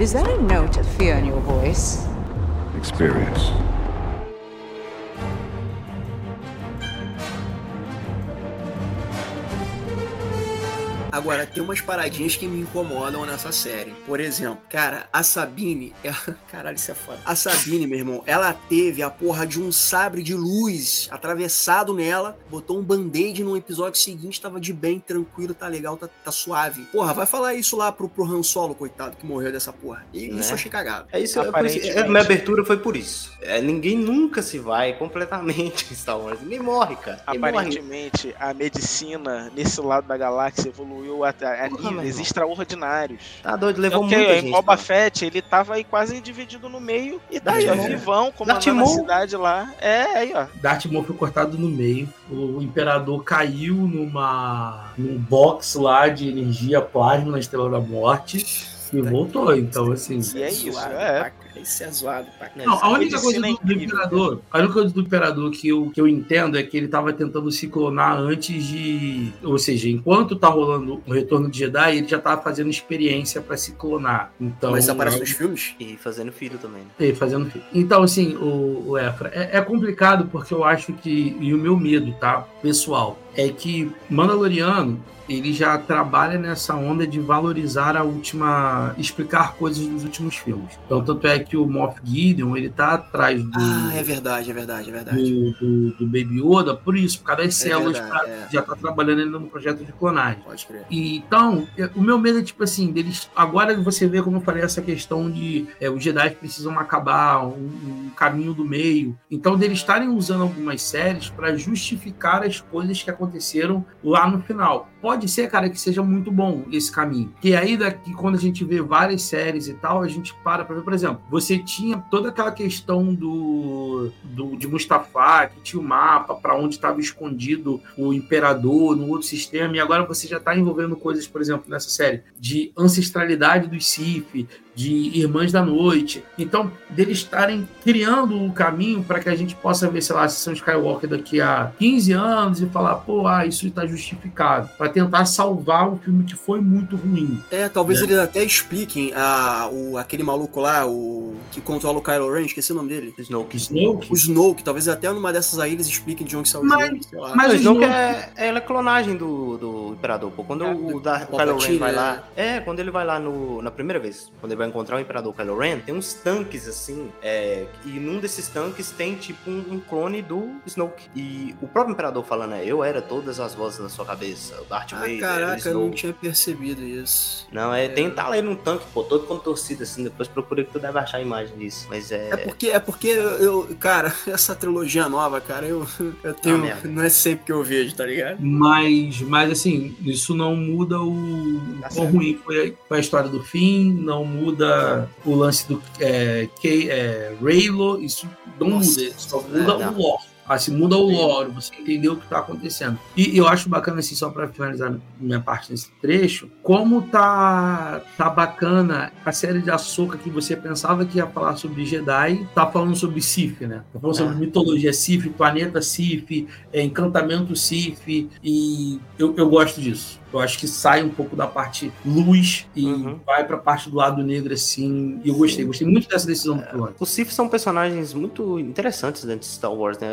Is that a note of fear in your voice? Experience. Agora, tem umas paradinhas que me incomodam nessa série. Por exemplo, cara, a Sabine. Ela... Caralho, isso é foda. A Sabine, meu irmão, ela teve a porra de um sabre de luz atravessado nela, botou um band-aid no episódio seguinte, tava de bem, tranquilo, tá legal, tá, tá suave. Porra, vai falar isso lá pro, pro Han Solo, coitado, que morreu dessa porra. E Né? isso eu achei cagado. É isso, Aparentemente. é, minha abertura foi por isso. É, ninguém nunca se vai completamente em Star Wars. Ninguém morre, cara. Ninguém morre. Aparentemente, a medicina nesse lado da galáxia evoluiu a, a, a Porra, meu níveis irmão. extraordinários. Tá doido, levou muita em gente. Boba cara. Fett, ele tava aí quase dividido no meio e tá aí, ó, vivão, comandando a cidade lá. É, aí, ó. Darth Maul foi cortado no meio. O imperador caiu numa num box lá de energia plasma na Estrela da Morte e voltou. Então, assim. E é isso, é. Isso é zoado, pra Não, a única coisa é do, do. Imperador, a única coisa do Imperador que eu, que eu entendo é que ele tava tentando se clonar antes de. Ou seja, enquanto tá rolando o retorno de Jedi, ele já tava fazendo experiência pra se clonar. Então, Mas aparece é- nos filmes? E fazendo filho também. né? Ele fazendo filho. Então, assim, o, o Efra, é, é complicado porque eu acho que, e o meu medo, tá, pessoal, é que Mandaloriano, ele já trabalha nessa onda de valorizar a última, explicar coisas dos últimos filmes. Então, tanto é que o Moff Gideon, ele tá atrás do, Ah, é verdade, é verdade, é verdade. do, do, do Baby Yoda, por isso, por causa das É células, verdade, pra- é. já tá trabalhando ainda no projeto de clonagem. Pode crer. E, então, é- o meu medo é tipo assim, deles. Agora você vê, como eu falei, essa questão de é, os Jedi precisam acabar, um, um caminho do meio. Então, deles estarem usando algumas séries para justificar as coisas que aconteceram lá no final. Pode ser, cara, que seja muito bom esse caminho. Que aí, daqui, quando a gente vê várias séries e tal, a gente para pra ver, por exemplo, você tinha toda aquela questão do, do de Mustafá, que tinha o mapa para onde estava escondido o imperador no outro sistema, e agora você já está envolvendo coisas, por exemplo, nessa série, de ancestralidade dos Sith, de Irmãs da Noite. Então, deles estarem criando o caminho para que a gente possa ver, sei lá, a sessão Skywalker daqui a 15 anos e falar, pô, ah, isso está justificado. Para tentar salvar um filme que foi muito ruim. É, talvez É. eles até expliquem a, o, aquele maluco lá, o que controla o Kylo Ren, esqueci o nome dele. Snoke. Snoke, O Snoke, talvez até numa dessas aí eles expliquem de onde saiu o Mas- Snoke, sei lá. mas o o Snoke é, ela é clonagem do, do Imperador, pô. Quando É, o, da, o Kylo Ren vai né? lá. É, quando ele vai lá no, na primeira vez. Quando ele vai encontrar o Imperador Kylo Ren, tem uns tanques assim, é, e num desses tanques tem tipo um, um, clone do Snoke. E o próprio Imperador falando, é, eu era todas as vozes na sua cabeça, o Darth Ah, Vader, caraca, o eu não tinha percebido isso. Não, é, É. tem tá lá num tanque, pô, todo contorcido assim, depois procura que tu deve achar a imagem disso. Mas é. É porque, é porque eu, cara, essa trilogia nova, cara, eu, eu tenho. Ah, não é sempre que eu vejo, tá ligado? Mas, mas assim, isso não muda o Tá certo. ruim foi a, foi a história do fim, não muda o lance do é, Kay- é, Raylo, isso não Nossa. muda, só muda É, o lore. Assim, muda o lore, você entendeu o que tá acontecendo. E eu acho bacana, assim, só para finalizar minha parte nesse trecho, como tá, tá bacana a série de Ahsoka que você pensava que ia falar sobre Jedi, tá falando sobre Sith, né? Tá falando sobre É. mitologia Sith, planeta Sith, é, encantamento Sith, e eu, eu gosto disso. Eu acho que sai um pouco da parte luz e Uhum. vai pra parte do lado negro, assim. E eu gostei, gostei muito dessa decisão do piloto. Os Sith são personagens muito interessantes dentro de Star Wars, né?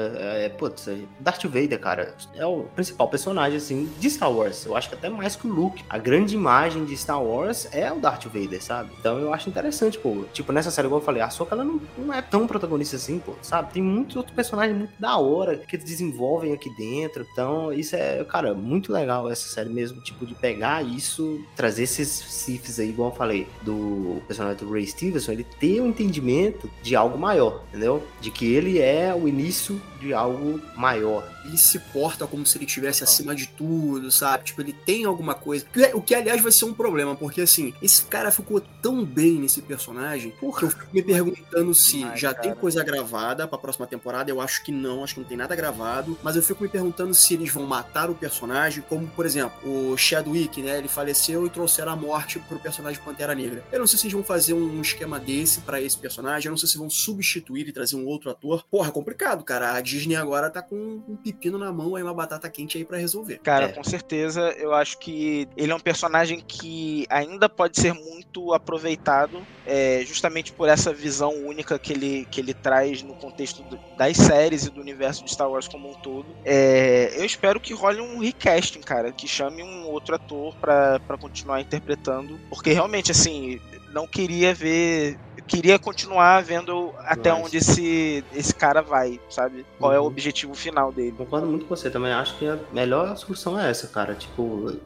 É, putz, é- Darth Vader, cara, é o principal personagem, assim, de Star Wars. Eu acho que até mais que o Luke. A grande imagem de Star Wars é o Darth Vader, sabe? Então eu acho interessante, pô. Tipo, nessa série, igual eu falei, a Soka, ela não, não é tão protagonista assim, pô, sabe? Tem muitos outros personagens muito da hora que eles desenvolvem aqui dentro. Então, isso é, cara, muito legal essa série mesmo, tipo, de pegar isso, trazer esses Siths aí, igual eu falei, do personagem do Ray Stevenson, ele ter um entendimento de algo maior, entendeu? De que ele é o início de algo maior. Ele se porta como se ele estivesse acima de tudo, sabe? Tipo, ele tem alguma coisa. O que- O que, aliás, vai ser um problema, porque assim, esse cara ficou tão bem nesse personagem que eu fico me perguntando se Demais, já cara. tem coisa gravada pra próxima temporada. Eu acho que não, acho que não tem nada gravado. Mas eu fico me perguntando se eles vão matar o personagem, como, por exemplo, o Chadwick, né? Ele faleceu e trouxeram a morte pro personagem Pantera Negra. Eu não sei se eles vão fazer um esquema desse pra esse personagem. Eu não sei se vão substituir e trazer um outro ator. Porra, é complicado, cara. A Disney agora tá com um pepino na mão aí, uma batata quente aí pra resolver. Cara, É. com certeza, eu acho que ele é um personagem que ainda pode ser muito aproveitado, é, justamente por essa visão única que ele, que ele traz no contexto do- das séries e do universo de Star Wars como um todo. É, eu espero que role um recasting, cara, que chame um outro ator pra continuar interpretando, porque realmente, assim, não queria ver. Queria continuar vendo até Mas- onde esse, esse cara vai, sabe? Qual é o Uhum. objetivo final dele. Concordo muito com você também. Acho que a melhor solução é essa, cara. Tipo,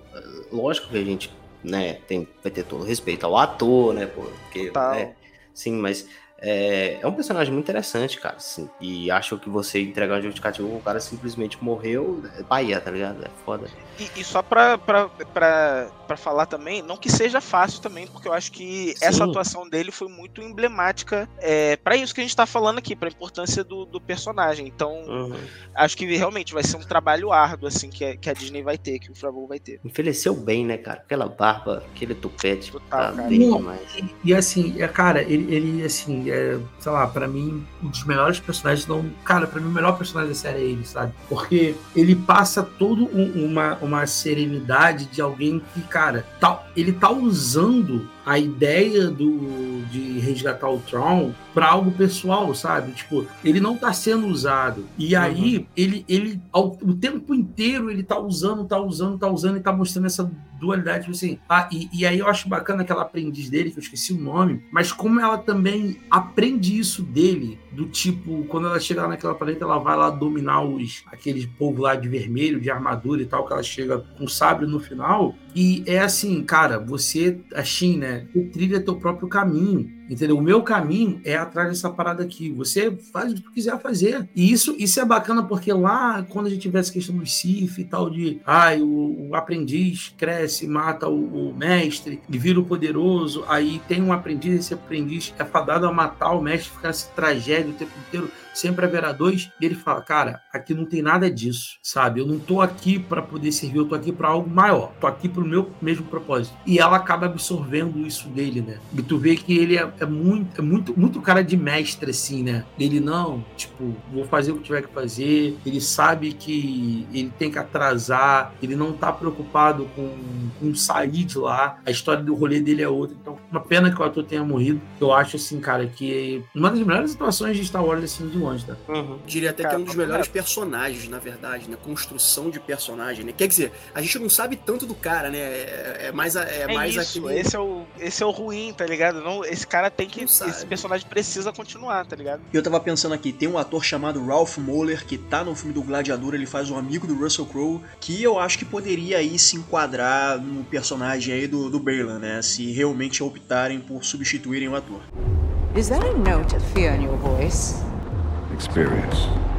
lógico que a gente, né, tem, vai ter todo respeito ao ator, né, porque, né, sim, mas é, é um personagem muito interessante, cara, assim, e acho que você entregar um justificativo, o cara simplesmente morreu, é Bahia, tá ligado? É foda. E, e só pra, pra, pra, pra falar também, não que seja fácil também, porque eu acho que Sim. essa atuação dele foi muito emblemática é, para isso que a gente tá falando aqui, pra importância do, do personagem. Então, Uhum. acho que realmente vai ser um trabalho árduo, assim, que, a- que a Disney vai ter, que o Favreau vai ter. Envelheceu bem, né, cara? Aquela barba, aquele tupete, Total, tá cara. bem demais. E, e, assim, é, cara, ele, ele assim, é, sei lá, pra mim, um dos melhores personagens, não. Cara, pra mim, o melhor personagem da série é ele, sabe? Porque ele passa todo um- uma, uma serenidade de alguém que, cara, tá, ele tá usando a ideia do, de resgatar o Tron pra algo pessoal, sabe? Tipo, ele não tá sendo usado. E aí, ele, ele ao, o tempo inteiro, ele tá usando, tá usando, tá usando e tá mostrando essa dualidade, tipo assim. Ah, e, e aí eu acho bacana aquela aprendiz dele, que eu esqueci o nome, mas como ela também aprende isso dele, do tipo, quando ela chega lá naquela planeta, ela vai lá dominar os aqueles povo lá de vermelho, de armadura e tal, que ela chega com sabre no final. E é assim, cara, você, assim, né? Você trilha teu próprio caminho. Entendeu? O meu caminho é atrás dessa parada aqui. Você faz o que tu quiser fazer. E isso, isso é bacana porque lá, quando a gente tiver essa questão do Sif e tal, de ai, o, o aprendiz cresce, mata o, o mestre e vira o poderoso. Aí tem um aprendiz, esse aprendiz é fadado a matar o mestre, ficar essa tragédia o tempo inteiro. Sempre haverá dois. E ele fala: Cara, aqui não tem nada disso, sabe? Eu não tô aqui para poder servir, eu tô aqui para algo maior. Tô aqui pro meu mesmo propósito. E ela acaba absorvendo isso dele, né? E tu vê que ele é, é muito, é muito, muito cara de mestre, assim, né? Ele não, tipo, vou fazer o que tiver que fazer. Ele sabe que ele tem que atrasar, ele não tá preocupado com, com sair de lá. A história do rolê dele é outra. Então, uma pena que o ator tenha morrido. Eu acho, assim, cara, que uma das melhores atuações de Star Wars, assim, de longe, tá? Uhum. Diria até Cara, que é um dos melhores reto. personagens, na verdade, né? Construção de personagem, né? Quer dizer, a gente não sabe tanto do cara, né? É, é mais, a- é É, mais isso, aquele. esse é o esse é o ruim, tá ligado? Não, esse cara tem que Não sabe. esse personagem precisa continuar, tá ligado? E eu tava pensando aqui, tem um ator chamado Ralph Moller, que tá no filme do Gladiador, ele faz um amigo do Russell Crowe, que eu acho que poderia aí se enquadrar no personagem aí do, do Berlan, né? Se realmente optarem por substituírem o ator. Is there a note of fear in your voice? Experience.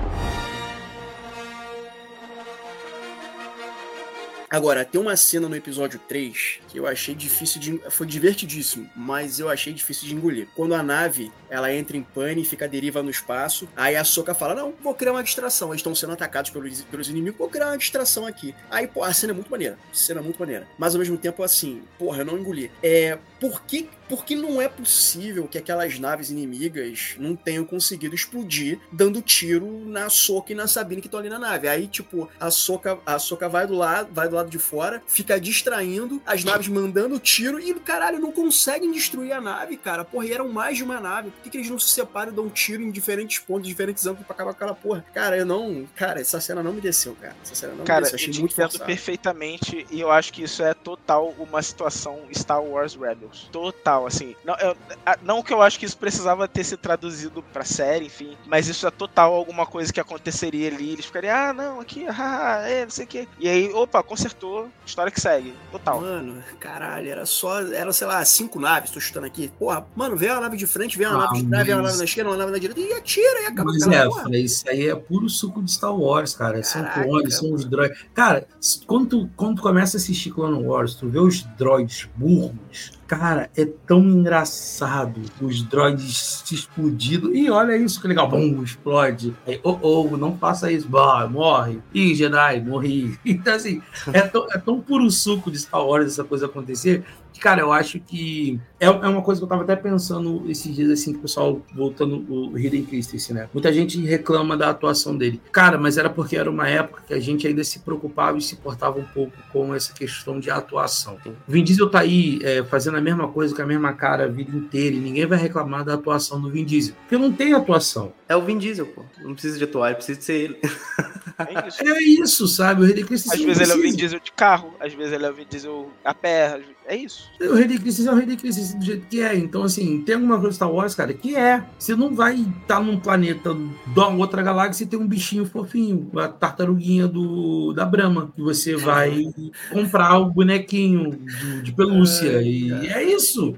Agora, tem uma cena no episódio 3 que eu achei difícil de. Foi divertidíssimo, mas eu achei difícil de engolir. Quando a nave ela entra em pane e fica deriva no espaço, aí a Soca fala: Não, vou criar uma distração. Eles estão sendo atacados pelos, pelos inimigos, vou criar uma distração aqui. Aí, pô, a cena é muito maneira. Cena é muito maneira. Mas ao mesmo tempo, assim, porra, eu não engoli. É. Por que, por que não é possível que aquelas naves inimigas não tenham conseguido explodir dando tiro na Soca e na Sabine que estão ali na nave? Aí, tipo, a Soca, a Soca vai do lado, vai do lado de fora, fica distraindo, as naves mandando tiro e, caralho, não conseguem destruir a nave, cara. Porra, e eram mais de uma nave. Por que, que eles não se separam e dão tiro em diferentes pontos, diferentes ângulos pra acabar com aquela porra? Cara, eu não. Cara, essa cena não me desceu, cara. Essa cena não Cara, me eu desceu. te Achei muito entendo forçado. perfeitamente e eu acho que isso é total uma situação Star Wars Rebels. Total, assim. Não, eu- não que eu acho que isso precisava ter se traduzido pra série, enfim, mas isso é total alguma coisa que aconteceria ali. Eles ficariam, ah, não, aqui, ah, é, não sei o quê. E aí, opa, consertou, história que segue. Total. Mano, caralho, era só, era, sei lá, cinco naves, tô chutando aqui. Porra, mano, vem uma nave de frente, vem uma Ah, nave de trás, vem uma nave na esquerda, uma nave na direita, e atira e acaba Mas é, porra. Isso aí é puro suco de Star Wars, cara. São Caraca, clones, são os droids. Cara, quando tu, quando tu começa a assistir Clone Wars, tu vê os droids burros. Cara, é tão engraçado os droids se explodindo. E olha isso que legal. Bum, explode. Aí, oh, oh, não faça isso. Bah, morre. Ih, Jedi, morri. Então, assim, é tão, é tão puro suco de Star Wars essa coisa acontecer. Cara, eu acho que é, é uma coisa que eu tava até pensando esses dias, assim, que o pessoal voltando o Hidden Christensen, né? Muita gente reclama da atuação dele. Cara, mas era porque era uma época que a gente ainda se preocupava e se portava um pouco com essa questão de atuação. O Vin Diesel tá aí é, fazendo a mesma coisa com a mesma cara a vida inteira e ninguém vai reclamar da atuação do Vin Diesel. Porque não tem atuação. É o Vin Diesel, pô. Não precisa de atuar, precisa de ser ele. É isso. É isso, sabe? O Christensen Às vezes ele é o Vin. Diesel de carro, às vezes ele é o Vin Diesel a pé. É isso. O Rei é o Rei do jeito que é. Então, assim, tem alguma coisa Star Wars, cara, que é. Você não vai estar num planeta da outra galáxia e ter um bichinho fofinho, a tartaruguinha do, da Brahma, que você vai comprar o bonequinho do- de pelúcia. e é isso.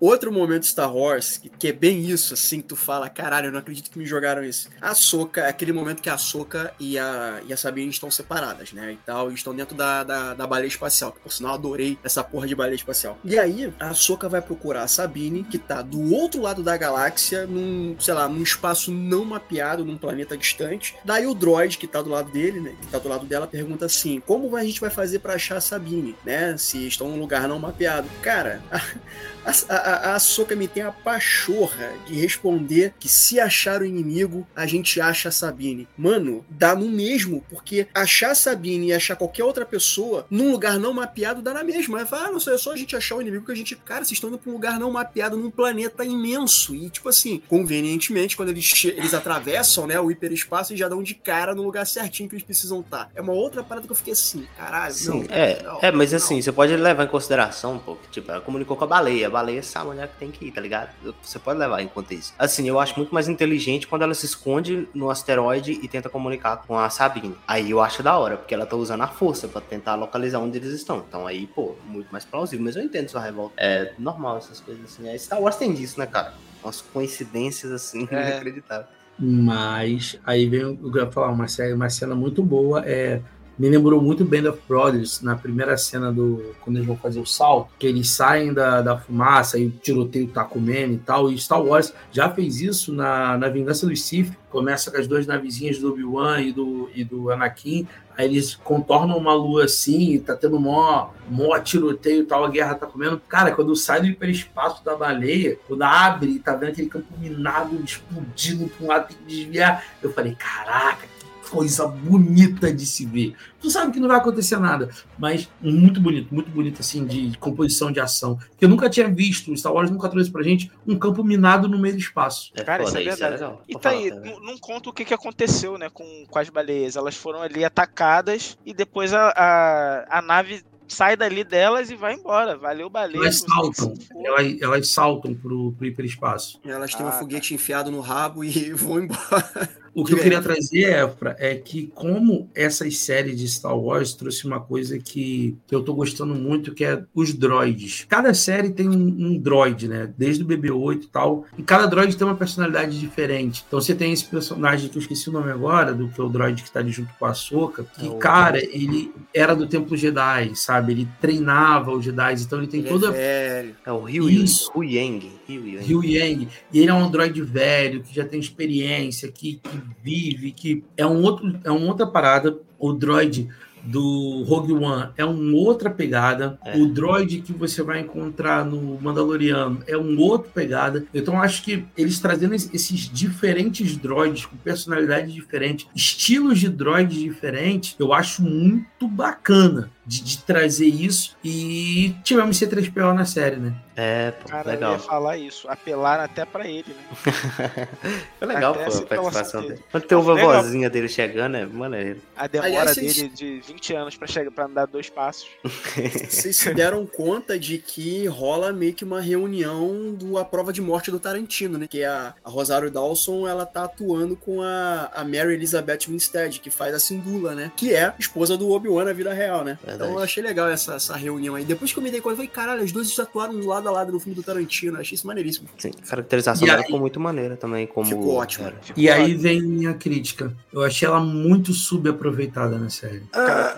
Outro momento Star Wars, que, que é bem isso, assim, que tu fala, caralho, eu não acredito que me jogaram isso. A Soca, aquele momento que a Soca e a, e a Sabine estão separadas, né? E tal, e estão dentro da, da, da baleia espacial. Que, por sinal, adorei essa porra de baleia espacial. E aí, a Soca vai procurar a Sabine, que tá do outro lado da galáxia, num, sei lá, num espaço não mapeado, num planeta distante. Daí o droid, que tá do lado dele, né? Que tá do lado dela, pergunta assim: como a gente vai fazer pra achar a Sabine, né? Se estão num lugar não mapeado. Cara, a, a, a, a Soca me tem a pachorra de responder que se achar o inimigo, a gente acha a Sabine. Mano, dá no mesmo, porque achar a Sabine e achar qualquer outra pessoa num lugar não mapeado dá na mesma. Aí fala, ah, não sei, é só a gente achar o inimigo que a gente. Cara, vocês estão indo pra um lugar não mapeado num planeta imenso. E, tipo assim, convenientemente, quando eles, eles atravessam, né, o hiperespaço, eles já dão de cara no lugar certinho que eles precisam estar. É uma outra parada que eu fiquei assim, caralho, Sim, não. é, não, é, mas não. assim, você pode levar em consideração, pô, que, tipo, ela comunicou com a baleia, a baleia sabe onde é que tem que ir, tá ligado? Você pode levar em conta isso. Assim, eu acho muito mais inteligente quando ela se esconde no asteroide e tenta comunicar com a Sabine. Aí eu acho da hora, porque ela tá usando a força pra tentar localizar onde eles estão. Então aí, pô, muito mais plausível. Mas eu entendo sua revolta. É normal essas coisas assim. A Star Wars tem disso, né, cara? Umas coincidências assim, É. inacreditáveis. Mas aí vem o que eu ia falar, uma, série, uma cena muito boa é me lembrou muito Band of Brothers na primeira cena do. quando eles vão fazer o salto, que eles saem da, da fumaça e o tiroteio tá comendo e tal. E Star Wars já fez isso na, na Vingança dos Sith. Começa com as duas navezinhas do Obi-Wan e do, e do Anakin. Aí eles contornam uma lua assim, tá tendo mó, mó tiroteio e tal, a guerra tá comendo. Cara, quando sai do hiperespaço da baleia, quando abre e tá vendo aquele campo minado explodindo pra um lado, tem que desviar. Eu falei, caraca, coisa bonita de se ver. Tu sabe que não vai acontecer nada, mas muito bonito, muito bonito assim de composição de ação. Que eu nunca tinha visto, Star Wars nunca trouxe pra gente um campo minado no meio do espaço. É Cara, isso é isso é verdade. legal. E Pode tá aí, não, não conta o que, que aconteceu, né, com, com as baleias. Elas foram ali atacadas e depois a, a, a nave sai dali delas e vai embora. Valeu, baleia. Elas saltam, elas, elas saltam pro, pro hiperespaço. Elas têm Ah, um tá. foguete enfiado no rabo e vão embora. O que eu queria trazer, Efra, é que como essas séries de Star Wars trouxe uma coisa que, que eu tô gostando muito, que é os droids. Cada série tem um, um droid, né? Desde o BB-8 e tal. E cada droid tem uma personalidade diferente. Então você tem esse personagem que eu esqueci o nome agora, do que é o droid que tá ali junto com a Soca, que, É cara, ele era do Templo Jedi, sabe? Ele treinava os Jedi, então ele tem Ele toda é velho. É o Ryu Yang. Ryu Yang. Ryu Yang, e ele é um androide velho, que já tem experiência, que, que vive, que é um outro, é uma outra parada. O droid do Rogue One é uma outra pegada. É. O droid que você vai encontrar no Mandaloriano é um outro pegada. Então acho que eles trazendo es- esses diferentes droids com personalidades diferentes, estilos de droids diferentes, eu acho muito bacana de, de trazer isso. E tivemos C3PO na série, né? É, pô, Cara, eu legal. ia falar isso. Apelar até pra ele, né? Foi legal, Até pô, a participação revelação dele. Quando tem uma Legal. vozinha dele chegando, é maneiro. A demora Aliás, vocês- dele de 20 anos pra, chegar, pra andar dois passos. Vocês se deram conta de que rola meio que uma reunião do A Prova de Morte do Tarantino, né? Que a, a Rosário Dawson, ela tá atuando com a, a Mary Elizabeth Winstead, que faz a Syndulla, né? Que é esposa do Obi-Wan na vida real, né? Verdade. Então eu achei legal essa, essa reunião aí. Depois que eu me dei conta, eu falei, caralho, as duas atuaram lado a lado no filme do Tarantino. Eu achei isso maneiríssimo. Sim, a caracterização E dela aí- ficou muito maneira também, como. Ficou ótimo. Ficou E aí ótimo. vem minha crítica. Eu achei ela muito subaproveitada na série. Ah,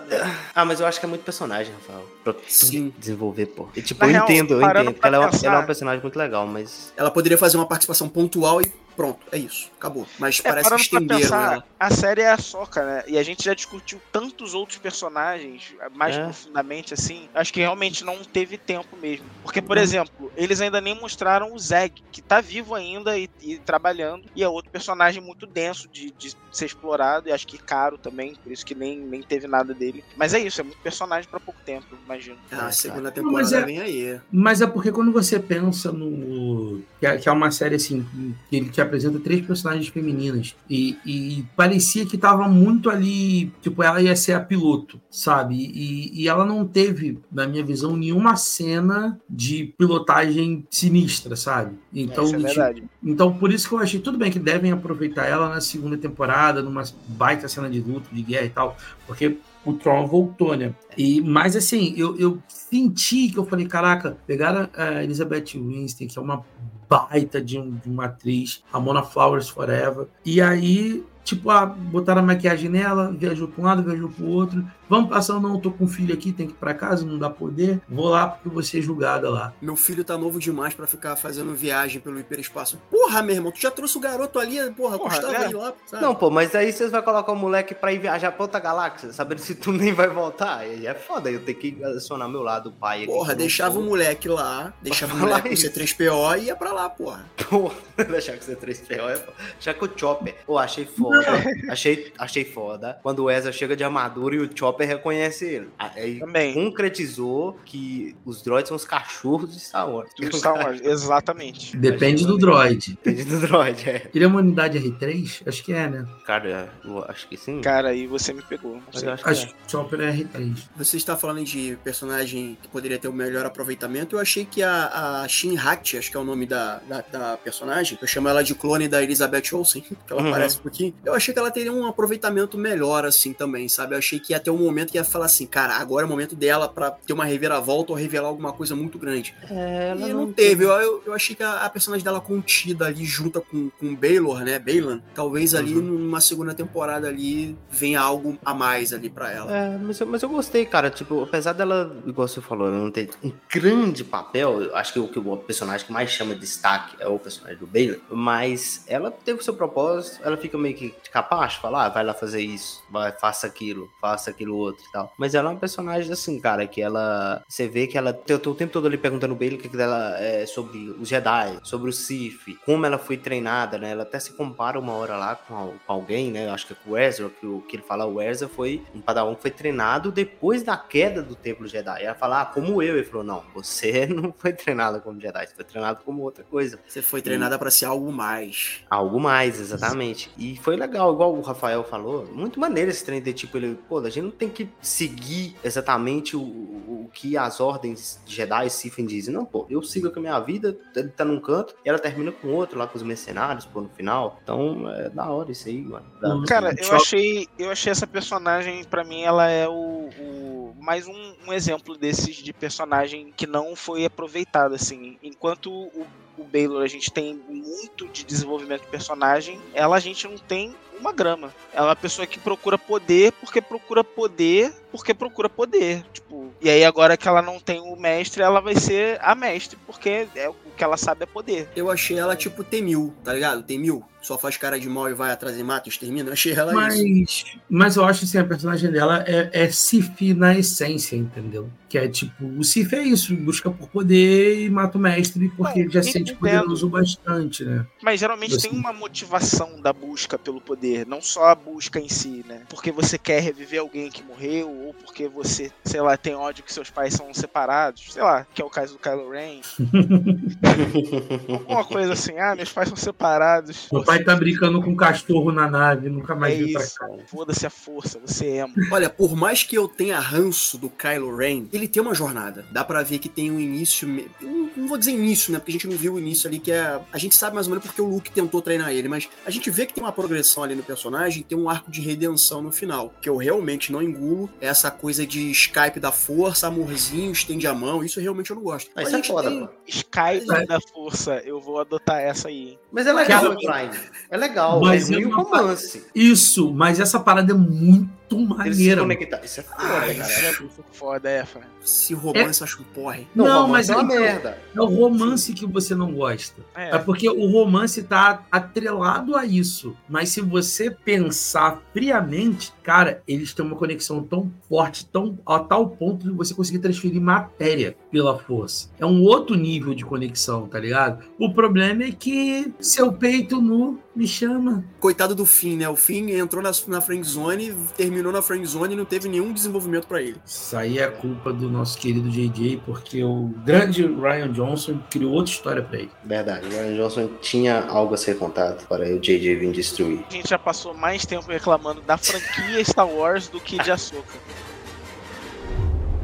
ah, mas eu acho que é muito personagem, Rafael. Pra Sim. desenvolver, pô. E, tipo, Na eu real, entendo, eu entendo. Porque ela é, pensar- ela é uma personagem muito legal, mas. Ela poderia fazer uma participação pontual e pronto, é isso. Acabou. Mas É, parece que estenderam pensar, ela. a série é a Soca, né? E a gente já discutiu tantos outros personagens mais É. profundamente, assim. Acho que realmente não teve tempo mesmo. Porque, por Uhum. exemplo, eles ainda nem mostraram o Zeg, que tá vivo ainda e, e trabalhando. E é outro personagem muito denso de, de ser explorado. E acho que caro também, por isso que nem, nem teve nada dele. Mas é isso, é muito personagem pra pouco tempo, imagino. Ah, a É, segunda cara. temporada Mas é- vem aí. Mas é porque quando você pensa no. Que é, que é uma série assim, que apresenta três personagens femininas. E, e parecia que tava muito ali. Tipo, ela ia ser a piloto, sabe? E, e ela não teve, na minha visão, nenhuma cena de pilotagem sinistra, sabe? Então, é do tipo. Então, por isso que eu achei tudo bem que devem aproveitar ela na segunda temporada, numa baita cena de luta, de guerra e tal, porque o Tron voltou, né? E, mas assim, eu, eu senti que eu falei, caraca, pegaram a Elizabeth Winston, que é uma baita de, um- de uma atriz, Ramona Flowers Forever, e aí, tipo, ah, botaram a maquiagem nela, viajou para um lado, viajou para o outro, vamos passar, não, tô com filho aqui, tem que ir para casa, não dá poder, vou lá porque vou ser julgada lá. Meu filho tá novo demais pra ficar fazendo viagem pelo hiperespaço. Porra, meu irmão, tu já trouxe o garoto ali, porra, Porra, custava é. ir lá, sabe? Não, pô, mas aí vocês vão colocar o moleque pra ir viajar pra outra galáxia, sabendo se tu nem vai voltar. Aí é foda, eu tenho que adicionar meu lado pai aqui. Porra, deixava o moleque lá, deixava o moleque com isso. C3PO e ia pra lá, porra. Porra, deixar que você 3PO é foda. Já que o Chopper, pô, achei foda. achei, achei foda. Quando o Ezra chega de armadura e o Chopper reconhece ele. Aí Também. concretizou que os droids são os cachorros de Star Wars. Do Star Wars, exatamente. Depende do droid. Depende do droid, é. Ele é uma unidade R3? Acho que é, né? Cara, eu acho que sim. Cara, aí você me pegou. Mas eu acho que Acho é. que o Chopper é R3. Você está falando de personagem que poderia ter o melhor aproveitamento. Eu achei que a, a Shin Hati, acho que é o nome da, da, da personagem, eu chamo ela de clone da Elizabeth Olsen, que ela Uhum. parece um pouquinho. eu achei que ela teria um aproveitamento melhor, assim, também, sabe? Eu achei que ia ter um momento que ia falar assim, cara, agora é o momento dela pra ter uma reviravolta ou revelar alguma coisa muito grande. É, ela E não, teve. Eu, eu, eu achei que a, a personagem dela contida ali junta com, com o Baylor, né? Baylor, talvez ali Uhum. numa segunda temporada ali venha algo a mais ali pra ela. É, mas eu, mas eu gostei, cara. Tipo, apesar dela, igual você falou, ela não ter um grande papel, eu acho que o, que o personagem que mais chama destaque é o personagem do Baylor, mas ela teve o seu propósito, ela fica meio que de capacho, falar, ah, vai lá fazer isso, vai, faça aquilo, faça aquilo outro e tal. Mas ela é uma personagem assim, cara, que ela. Você vê que ela. Eu tô o tempo todo ali perguntando o Baylor o que dela é sobre os Jedi, sobre o Sith, como ela foi treinada, né? Ela até se compara uma hora lá com, al- com alguém, né? Eu acho que é com o Ezra, que, o, que ele fala, o Ezra foi um padawan que foi treinado depois da queda do Templo Jedi. E ela fala, ah, como eu. Ele falou, não, você não foi treinada como Jedi, você foi treinado como outra coisa. Você foi treinada pra ser algo mais. Algo mais, exatamente. E foi legal, igual o Rafael falou, muito maneiro esse trem de tipo, ele, pô, a gente não tem que seguir exatamente o, o, o que as ordens de Jedi e Sith dizem. Não, pô, eu sigo com a minha vida, ele tá num canto, e ela termina com outro lá com os mercenários, pô, no final. Então, é da hora isso aí, mano. Cara, eu achei, eu achei essa personagem, pra mim, ela é o, o- mais um, um exemplo desses de personagem que não foi aproveitado, assim. Enquanto o, o Baylor a gente tem muito de desenvolvimento de personagem, ela a gente não tem uma grama. Ela é uma pessoa que procura poder porque procura poder porque procura poder. Tipo, e aí agora que ela não tem o mestre, ela vai ser a mestre, porque é, o que ela sabe é poder. Eu achei ela tipo Temil, tá ligado? Temil, só faz cara de mal e vai atrás e mata e extermina. Eu achei ela isso. Mas, mas eu acho assim, a personagem dela é, é Sif na essência, entendeu? Que é tipo, o Sif é isso, busca por poder e mata o mestre porque Não, ele já se sente entendo. poderoso bastante, né? Mas geralmente Assim. tem uma motivação da busca pelo poder, não só a busca em si, né? Porque você quer reviver alguém que morreu, ou porque você, sei lá, tem ódio que seus pais são separados, sei lá, que é o caso do Kylo Ren. Alguma coisa assim, ah, meus pais são separados. Meu pai tá brincando com um cachorro na nave, nunca mais É veio pra isso. cá. Foda-se a força, você é emo. Olha, por mais que eu tenha ranço do Kylo Ren, ele tem uma jornada. Dá pra ver que tem um início. Não não vou dizer início, né? Porque a gente não viu o início ali, que é. A gente sabe mais ou menos porque o Luke tentou treinar ele, mas a gente vê que tem uma progressão ali no personagem, tem um arco de redenção no final. Que eu realmente não engulo. É essa coisa de Skype da força, amorzinho, estende a mão. Isso realmente eu não gosto. Mas a isso é foda, tem-. Skype É. da força, eu vou adotar essa aí. Mas é legal, Prime. É legal, mas é é romance. Isso, mas essa parada é muito maneira. mano. conectar. Isso é foda, Ai, cara. Isso é foda, é, Fran. Se romance, eu acho um porre. Não, Não, mas é uma então- merda. É o romance que você não gosta. É. É porque o romance tá atrelado a isso. Mas se você pensar friamente, cara, eles têm uma conexão tão forte, tão a tal ponto de você conseguir transferir matéria pela força. É um outro nível de conexão, tá ligado? O problema é que seu peito nu me chama. Coitado do Finn, né? O Finn entrou na, na friend zone, terminou na friend zone e não teve nenhum desenvolvimento pra ele. Isso aí é culpa do nosso querido JJ, porque o grande Ryan Johnson criou outra história pra ele. Verdade, o Ryan Johnson tinha algo a ser contado para o JJ vir destruir. A gente já passou mais tempo reclamando da franquia Star Wars do que de Ahsoka.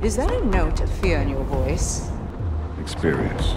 Is that a note of fear in your voice? Experience.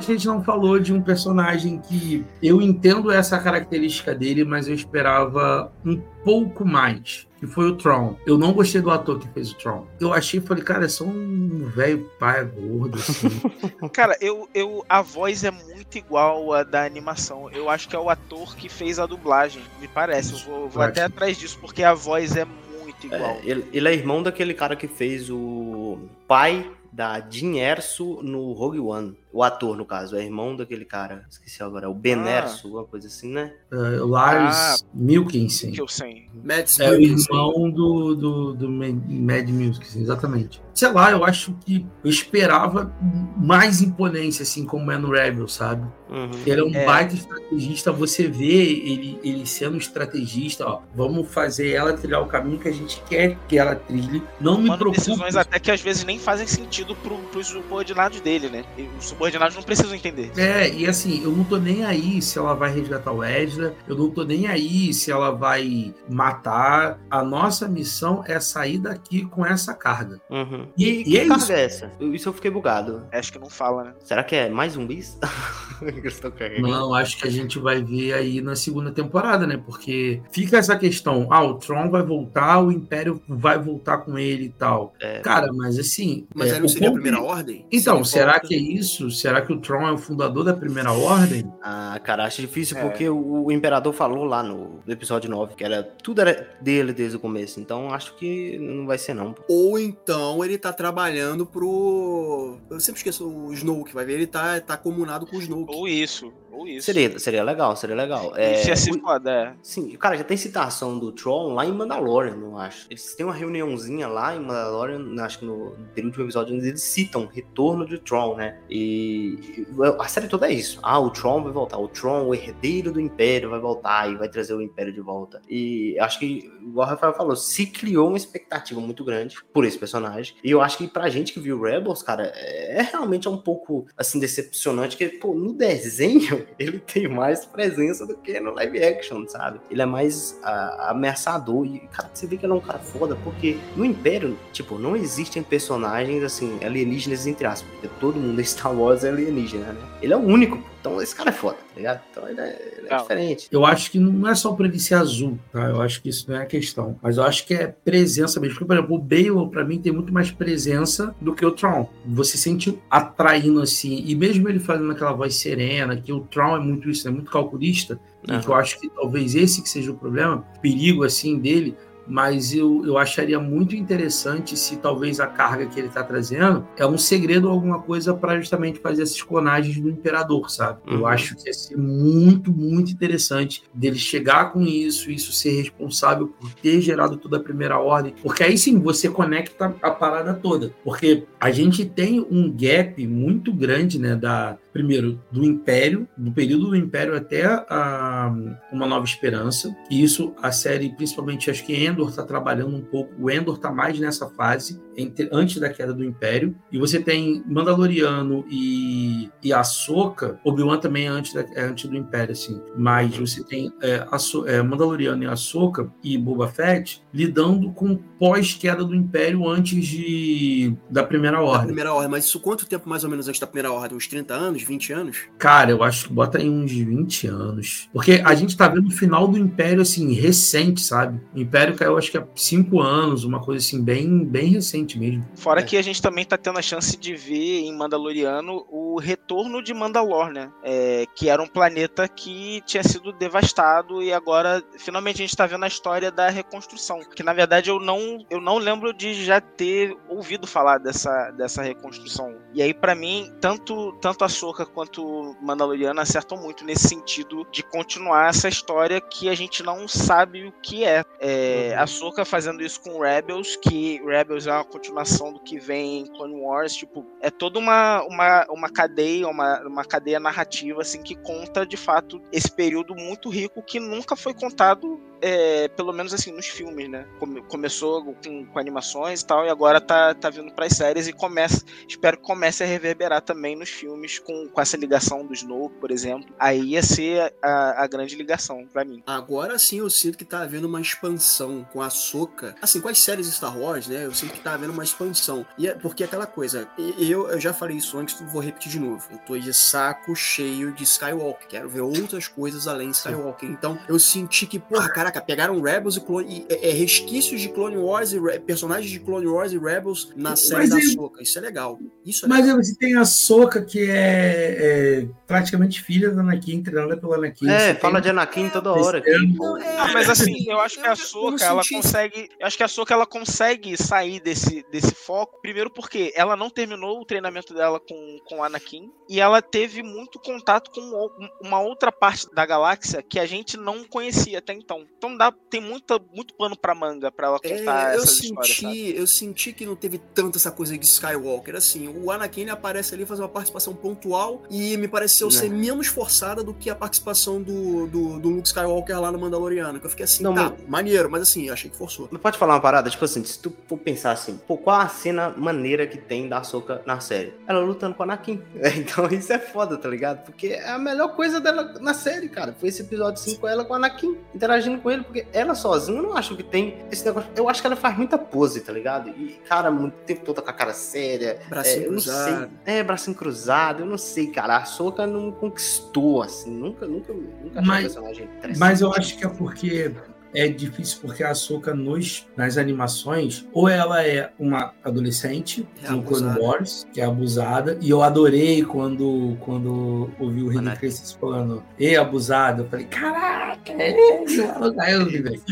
A gente não falou de um personagem que eu entendo essa característica dele, mas eu esperava um pouco mais. Que foi o Tron. Eu não gostei do ator que fez o Tron. Eu achei, falei, cara, é só um velho pai gordo, assim. Cara, eu, eu, a voz é muito igual a da animação. Eu acho que é o ator que fez a dublagem, me parece. Eu vou, vou até atrás disso, porque a voz é muito igual. É, ele, ele é irmão daquele cara que fez o pai da Jean Erso no Rogue One. O ator, no caso, é irmão daquele cara. Esqueci agora, é o Ben Ah. Alguma coisa assim, né? O Lars Milkinson. que eu sei. Mads É o irmão do, do, do Mad Music, exatamente. Sei lá, eu acho que eu esperava mais imponência, assim, como é no Rebel, sabe? Uhum. Ele é um É. baita estrategista, você vê ele, ele sendo estrategista, ó, vamos fazer ela trilhar o caminho que a gente quer que ela trilhe. Não me preocupe. decisões até que às vezes nem fazem sentido pro, pros subordinados dele, né? Os subordinados não precisam entender. É, e assim, eu não tô nem aí se ela vai resgatar o Ezra, eu não tô nem aí se ela vai matar. A nossa missão é sair daqui com essa carga. Uhum. E- E, e que é carga isso. é essa? Isso eu fiquei bugado. Acho que não fala, né? Será que é mais zumbis? Não, acho que a gente vai ver aí na segunda temporada, né? Porque fica essa questão, ah, o Tron vai voltar, o Império vai voltar com ele e tal. É. Cara, mas assim. Mas é, aí não o seria a primeira ordem? Então, Se será volta- que é isso? Será que o Tron é o fundador da Primeira Ordem? Ah, cara, acho difícil É. porque o, Imperador falou lá no, episódio 9 que era tudo era dele desde o começo. Então acho que não vai ser não. Ou então ele tá trabalhando pro. Eu sempre esqueço o Snoke, vai ver, ele tá, tá comunado com o Snoke. Ou isso, ou isso. Seria, seria legal, seria legal. É, o- foda, é. Sim, cara, já tem citação do Tron lá em Mandalorian, eu acho. Eles têm uma reuniãozinha lá em Mandalorian, acho que no penúltimo episódio, onde eles citam o retorno de Tron, né? E a série toda é isso. Ah, o Tron vai voltar. O Tron, o herdeiro do Império, vai voltar e vai trazer o Império de volta. E acho que, igual o Rafael falou, se criou uma expectativa muito grande por esse personagem. E eu acho que pra gente que viu Rebels, cara, é realmente um pouco, assim, decepcionante, que, pô, no desenho, ele tem mais presença do que no live action, sabe? Ele é mais ah, ameaçador. E, cara, você vê que ele é um cara foda, porque no Império, tipo, não existem personagens, assim, alienígenas, entre aspas. Porque todo mundo em Star Wars é alienígena, né? Ele é o único, pô. Então esse cara é foda, tá ligado? Então ele é, ele é diferente. Eu acho que não é só por ele ser azul, tá? Eu acho que isso não é a questão. Mas eu acho que é presença mesmo. Porque, por exemplo, o Bale, pra mim, tem muito mais presença do que o Tron. Você sente atraindo assim. E mesmo ele fazendo aquela voz serena, que o Tron é muito isso, é muito calculista. E Aham. que eu acho que talvez esse que seja o problema, perigo assim dele. Mas eu, eu acharia muito interessante se talvez a carga que ele está trazendo é um segredo ou alguma coisa para justamente fazer essas clonagens do imperador, sabe? Eu Uhum. acho que ia ser muito, muito interessante dele chegar com isso, isso ser responsável por ter gerado toda a primeira ordem, porque aí sim você conecta a parada toda. Porque a gente tem um gap muito grande, né, da primeiro do Império, do período do Império até a, uma Nova Esperança. E isso a série, principalmente acho que Endor está trabalhando um pouco. O Endor está mais nessa fase entre, antes da queda do Império. E você tem Mandaloriano e e Ahsoka, Obi-Wan também é antes, da, é antes do Império, assim. Mas você tem é, é, Mandaloriano e Ahsoka e Boba Fett lidando com pós-queda do Império antes de da Primeira Da Ordem. primeira ordem, mas isso quanto tempo mais ou menos antes da primeira ordem? Uns 30 anos, 20 anos? Cara, eu acho que bota aí uns 20 anos. Porque a gente tá vendo o final do Império, assim, recente, sabe? O Império caiu, acho que há 5 anos, uma coisa assim, bem, bem recente mesmo. Fora É. que a gente também tá tendo a chance de ver em Mandaloriano o retorno de Mandalor, né? É, que era um planeta que tinha sido devastado e agora finalmente a gente tá vendo a história da reconstrução. Que na verdade eu não, eu não lembro de já ter ouvido falar dessa, dessa reconstrução. E aí pra mim, tanto, tanto a Soca quanto Mandaloriano acertam muito nesse sentido de continuar essa história que a gente não sabe o que é. É, Uhum. A Soca fazendo isso com Rebels, que Rebels é uma continuação do que vem em Clone Wars, tipo, é toda uma, uma, uma cadeia, uma, uma cadeia narrativa, assim, que conta, de fato, esse período muito rico que nunca foi contado, é, pelo menos, assim, nos filmes, né? Come- começou com, com animações e tal, e agora tá, tá vindo pras séries e começa, espero que comece a reverberar também nos filmes com, com essa ligação do Snoke, por exemplo. Aí ia ser a, a grande ligação pra mim. Agora sim eu sinto que tá havendo uma expansão com a Soca. Assim, com as séries Star Wars, né? Eu sinto que tá havendo uma expansão. E é porque é aquela coisa, eu, eu já falei isso antes, vou repetir de novo. Eu tô de saco cheio de Skywalker. Quero ver outras coisas além de Skywalker. Então eu senti que, porra, caraca, pegaram Rebels e, Clone, e é, é resquícios de Clone Wars e Re- personagens de Clone Wars e Rebels na série Mas da Soca. Isso é legal. Isso é Mas legal. você tem a Soca, que é, é praticamente filha da Anakin, treinada pelo Anakin. É, fala tem- de Anakin toda hora. Ano- pô. Ah, mas assim, eu acho que a Soca, não ela consegue. Eu acho que a Soca ela consegue sair desse, desse foco. Primeiro porque ela não terminou o treinamento dela com, com Anakin. E ela teve muito contato com uma outra parte da galáxia que a gente não conhecia até então. Então dá, tem muita, muito pano pra manga pra ela contar É, eu essas senti, histórias. sabe? eu senti que não teve tanto essa coisa de Skywalker. Assim, o Anakin aparece ali, faz uma participação pontual e me pareceu Não. ser menos forçada do que a participação do, do, do Luke Skywalker lá no Mandaloriano. Que eu fiquei assim, Não, tá, maneiro, mas assim, achei que forçou. Mas pode falar uma parada? Tipo assim, se tu for pensar assim, pô, qual a cena maneira que tem da Ahsoka na série? Ela lutando com a Anakin. Então isso é foda, tá ligado? Porque é a melhor coisa dela na série, cara. Foi esse episódio 5 ela com a Anakin, interagindo com ele, porque ela sozinha eu não acho que tem esse negócio. Eu acho que ela faz muita pose, tá ligado? E, cara, muito tempo todo com a cara séria. Bracinho é, eu não cruzado. sei. É, bracinho cruzado, eu não sei, cara. A Ahsoka não conquistou, assim. Nunca, nunca, nunca achei Mas- um personagem interessante. Mas eu acho que é porque é difícil porque a Ahsoka nos, nas animações, ou ela é uma adolescente É no Clone. Wars, que é abusada, e eu adorei quando, quando ouvi o René Anakin. Cresces falando e abusada, eu falei, caraca, é isso? Aí eu vi, velho.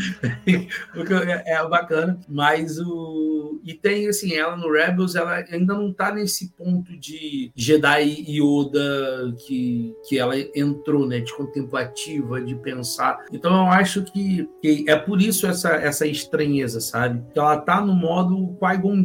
Porque é, é bacana, mas o... E tem, assim, ela no Rebels, ela ainda não tá nesse ponto de Jedi Yoda que, que ela entrou, né, de contemplativa, de pensar. Então eu acho que, que é por isso essa, essa estranheza, sabe? Que ela tá no modo Qui-Gon.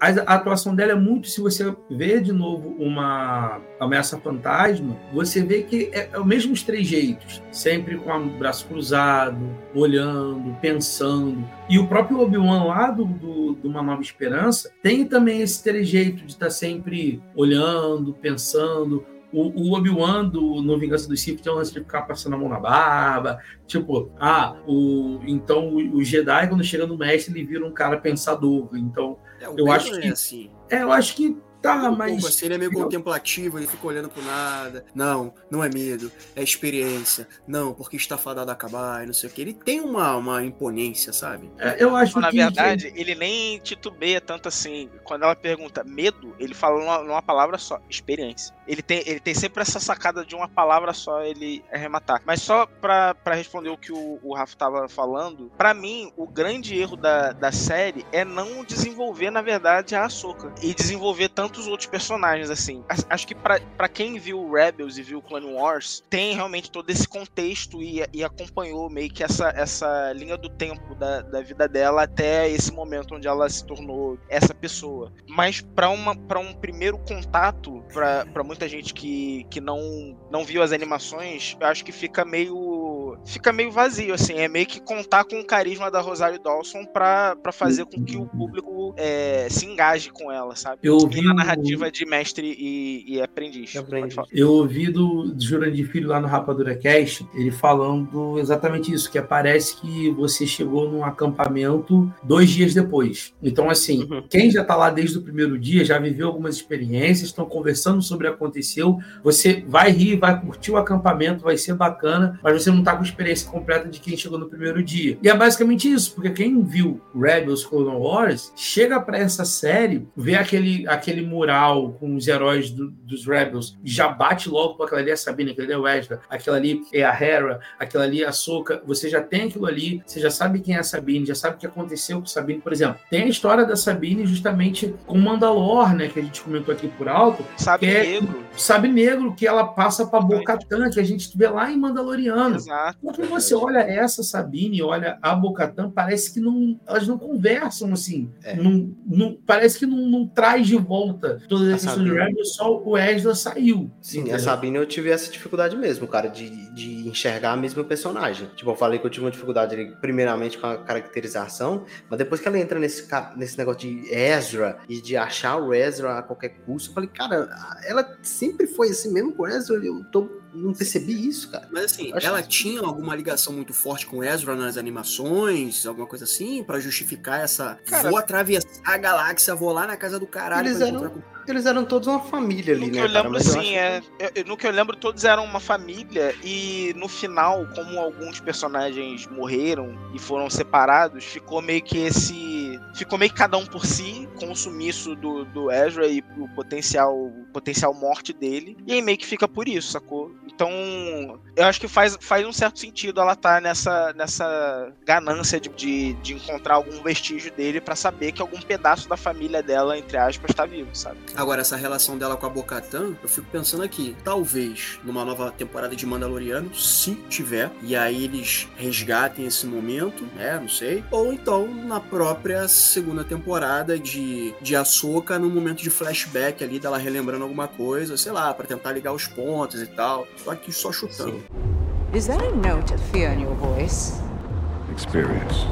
A, a atuação dela é muito, se você ver de novo uma ameaça fantasma, você vê que é, é os mesmos trejeitos, sempre com o braço cruzado, olhando, pensando. E o próprio Obi-Wan lá do, do, do Uma Nova Esperança tem também esse trejeito de estar sempre olhando, pensando. O, o Obi-Wan do- no Vingança dos Sith tinha um lance de ficar passando a mão na barba. Tipo, ah, o, então o, o Jedi, quando chega no mestre, ele vira um cara pensador. Então, É, Eu acho é que- assim. é, eu acho que tá, mas. assim, ele é meio contemplativo, ele fica olhando pro nada. Não, não é medo, é experiência. Não, porque está fadado a acabar e não sei o que. Ele tem uma, uma imponência, sabe? é, eu acho Na que. verdade, ele nem titubeia tanto assim. Quando ela pergunta medo, ele fala numa, numa palavra só, experiência. Ele tem, ele tem sempre essa sacada de uma palavra só ele arrematar. Mas só pra, pra responder o que o, o Rafa tava falando, pra mim, o grande erro da, da série é não desenvolver, na verdade, a Ahsoka. E desenvolver tantos outros personagens, assim. As- Acho que pra, pra quem viu Rebels e viu Clone Wars, tem realmente todo esse contexto e, e acompanhou meio que essa, essa linha do tempo da, da vida dela até esse momento onde ela se tornou essa pessoa. Mas para um primeiro contato, pra pra muita gente que, que não, não viu as animações, eu acho que fica meio fica meio vazio, assim. É meio que contar com o carisma da Rosário Dawson pra, pra fazer com que o público é, se engaje com ela, sabe? Eu ouvi o- narrativa de mestre e, e aprendiz. Aprendiz. Eu ouvi do Jurandir Filho lá no Rapadura Cast, ele falando exatamente isso, que parece que você chegou num acampamento dois dias depois. Então, assim, Uhum. quem já tá lá desde o primeiro dia, já viveu algumas experiências, estão conversando sobre o que aconteceu, você vai rir, vai curtir o acampamento, vai ser bacana, mas você não tá com a experiência completa de quem chegou no primeiro dia. E é basicamente isso, porque quem viu Rebels Clone Wars, chega pra essa série, vê aquele, aquele mural com os heróis do- dos Rebels, já bate logo com aquela ali é a Sabine, aquele ali é o Ezra, aquela ali é a Hera, aquela ali é a Soka, você já tem aquilo ali, você já sabe quem é a Sabine, já sabe o que aconteceu com a Sabine, por exemplo. Tem a história da Sabine justamente com Mandalor, né, que a gente comentou aqui por alto, Sabe Que é- negro? Sabe Negro, que ela passa pra Bocatan, que a gente vê lá em Mandaloriano. Exato. Porque você olha essa Sabine olha a Bocatan, parece que não, elas não conversam assim. É. Não, não- parece que não, não traz de volta toda a A questão de Sabine. Rebels, só o Ezra saiu. Sim, entendeu? a Sabine eu tive essa dificuldade mesmo, cara, de, de enxergar a mesma personagem. Tipo, eu falei que eu tive uma dificuldade, primeiramente, com a caracterização, mas depois que ela entra nesse, nesse negócio de Ezra e de achar o Ezra a qualquer custo, eu falei, cara, ela sempre foi assim mesmo com o Ezra, eu tô, não percebi isso, cara. Mas assim, Acho ela que- tinha alguma ligação muito forte com Ezra nas animações, alguma coisa assim, pra justificar essa. Cara- vou atravessar a galáxia, vou lá na casa do caralho Eles pra eram- encontrar com Eles eram todos uma família ali, No que né, eu cara? lembro, eu sim, é. eu- eu- no que eu lembro, todos eram uma família e no final, como alguns personagens morreram e foram separados, ficou meio que esse ficou meio que cada um por si, com o sumiço do, do Ezra e o potencial, potencial morte dele. E aí meio que fica por isso, sacou? Então, eu acho que faz, faz um certo sentido ela estar tá nessa, nessa ganância de, de, de, encontrar algum vestígio dele para saber que algum pedaço da família dela, entre aspas, tá vivo, sabe? Agora, essa relação dela com a Bocatan, eu fico pensando aqui, talvez numa nova temporada de Mandaloriano, se tiver, e aí eles resgatem esse momento, né? Não sei. Ou então na própria segunda temporada de, de Ahsoka, no momento de flashback ali dela relembrando alguma coisa, sei lá, para tentar ligar os pontos e tal. Tô aqui só chutando. Sim. Is that a note of fear in your voice? Experience.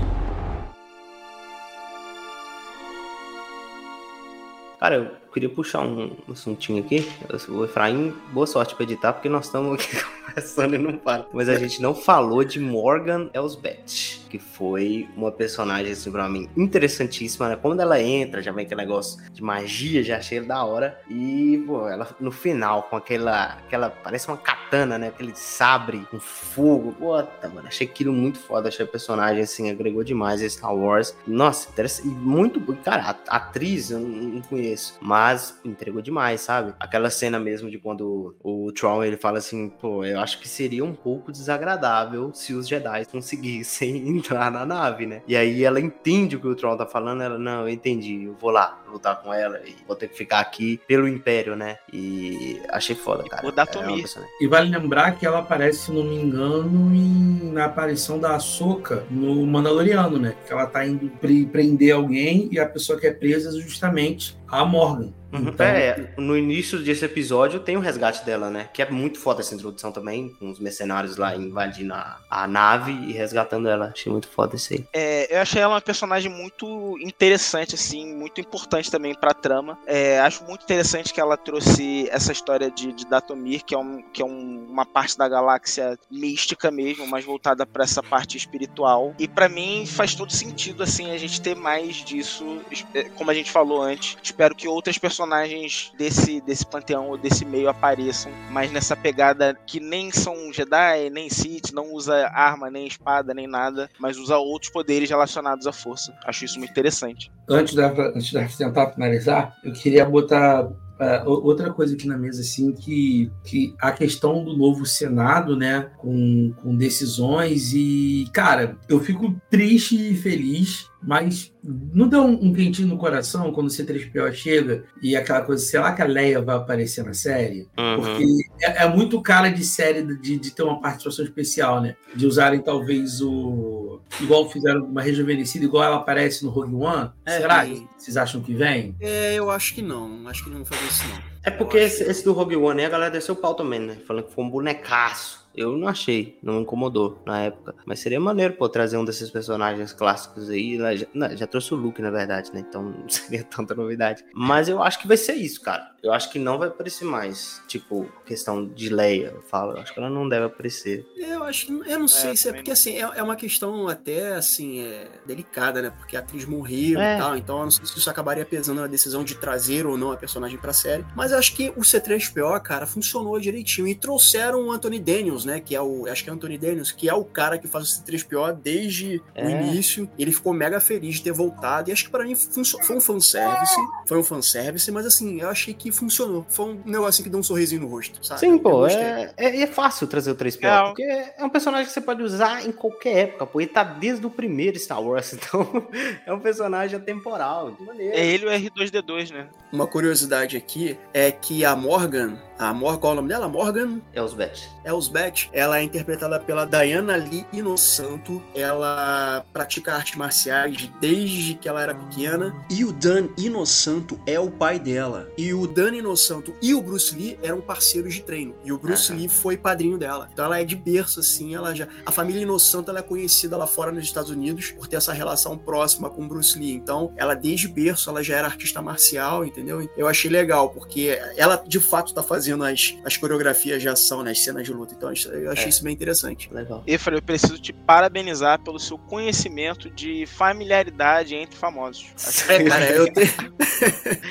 Cara, eu queria puxar um assuntinho aqui. O Efraim, boa sorte pra editar, porque nós estamos aqui conversando e não para. Mas a gente não falou de Morgan Elsbeth, que foi uma personagem, assim, pra mim, interessantíssima, né? Quando ela entra, já vem aquele negócio de magia, já achei da hora. E, pô, ela no final, com aquela, aquela, parece uma katana, né? Aquele sabre com fogo. Puta, mano, achei aquilo muito foda. Achei a personagem, assim, agregou demais a Star Wars. Nossa, interessante. E muito, cara, atriz eu não conheço conheço. Mas entregou demais, sabe? Aquela cena mesmo de quando o Tron ele fala assim, pô, eu acho que seria um pouco desagradável se os Jedi conseguissem entrar na nave, né? E aí ela entende o que o Tron tá falando, ela, não, eu entendi, eu vou lá lutar com ela e vou ter que ficar aqui pelo Império, né? E achei foda, cara. O Datomir. É e vale lembrar que ela aparece, se não me engano, em, na aparição da Ahsoka no Mandaloriano, né? Que ela tá indo prender alguém e a pessoa que é presa é justamente a Morgan. Uhum. Então, é, no início desse episódio tem o resgate dela, né? Que é muito foda essa introdução também, com os mercenários lá invadindo a, a nave e resgatando ela. Achei muito foda isso aí. É, eu achei ela uma personagem muito interessante, assim, muito importante também pra trama. É, acho muito interessante que ela trouxe essa história de, de Datomir, que é, um, que é um, uma parte da galáxia mística mesmo, mais voltada para essa parte espiritual. E para mim faz todo sentido, assim, a gente ter mais disso, é, como a gente falou antes. Espero que outras personagens personagens desse, desse panteão ou desse meio apareçam, mas nessa pegada que nem são Jedi, nem Sith, não usa arma, nem espada, nem nada, mas usa outros poderes relacionados à força. Acho isso muito interessante. Antes da, antes da tentar finalizar, eu queria botar Uh, outra coisa aqui na mesa, assim, que, que a questão do novo Senado, né, com, com decisões e, cara, eu fico triste e feliz mas não deu um, um quentinho no coração quando o C3PO chega e aquela coisa, sei lá que a Leia vai aparecer na série? Uhum. Porque é, é, muito cara de série de, de ter uma participação especial, né? De usarem talvez o. Igual fizeram uma rejuvenescida, igual ela aparece no Rogue One. É, Será que vocês acham que vem? É, eu acho que não. Acho que não vão fazer isso, não. É porque esse, esse, do Rogue One, a galera desceu o pau também, né? Falando que foi um bonecaço. Eu não achei, não incomodou na época. Mas seria maneiro, pô, trazer um desses personagens clássicos aí. Já, não, já trouxe o Luke, na verdade, né? Então não seria tanta novidade. Mas eu acho que vai ser isso, cara. Eu acho que não vai aparecer mais. Tipo, questão de Leia, eu falo. Eu acho que ela não deve aparecer. Eu acho que. Eu não sei é, se é porque, assim, é, é, uma questão até, assim, é, delicada, né? Porque a atriz morreu é. e tal. Então eu não sei se isso acabaria pesando na decisão de trazer ou não a personagem pra série. Mas eu acho que o C3PO, cara, funcionou direitinho. E trouxeram o Anthony Daniels, né? Que é o. Acho que é Anthony Daniels, que é o cara que faz o C3PO desde é. o início. Ele ficou mega feliz de ter voltado. E acho que para mim foi um fanservice. Foi um fanservice, mas assim, eu achei que funcionou. Foi um negócio que deu um sorrisinho no rosto, sabe? Sim, pô. É, é, é, fácil trazer o 3PO, é. porque é um personagem que você pode usar em qualquer época, pô. Ele tá desde o primeiro Star Wars, então é um personagem atemporal. É ele o R2D2, né? Uma curiosidade aqui é que a Morgan, a Morgan, qual é o nome dela? Morgan? Elsbeth. Elsbeth, ela é interpretada pela Diana Lee Inosanto. Ela pratica artes marciais desde que ela era pequena. E o Dan Inosanto é o pai dela. E o Dan Inosanto e o Bruce Lee eram parceiros de treino. E o Bruce Lee foi padrinho dela. Então ela é de berço, assim, ela já. A família Inosanto ela é conhecida lá fora nos Estados Unidos por ter essa relação próxima com o Bruce Lee. Então, ela desde berço ela já era artista marcial, entendeu? Eu achei legal, porque ela de fato tá fazendo as, as coreografias de ação, né, as cenas de luta. Então eu achei É. isso bem interessante. Legal. Efra, eu preciso te parabenizar pelo seu conhecimento de familiaridade entre famosos. É, cara, eu tenho...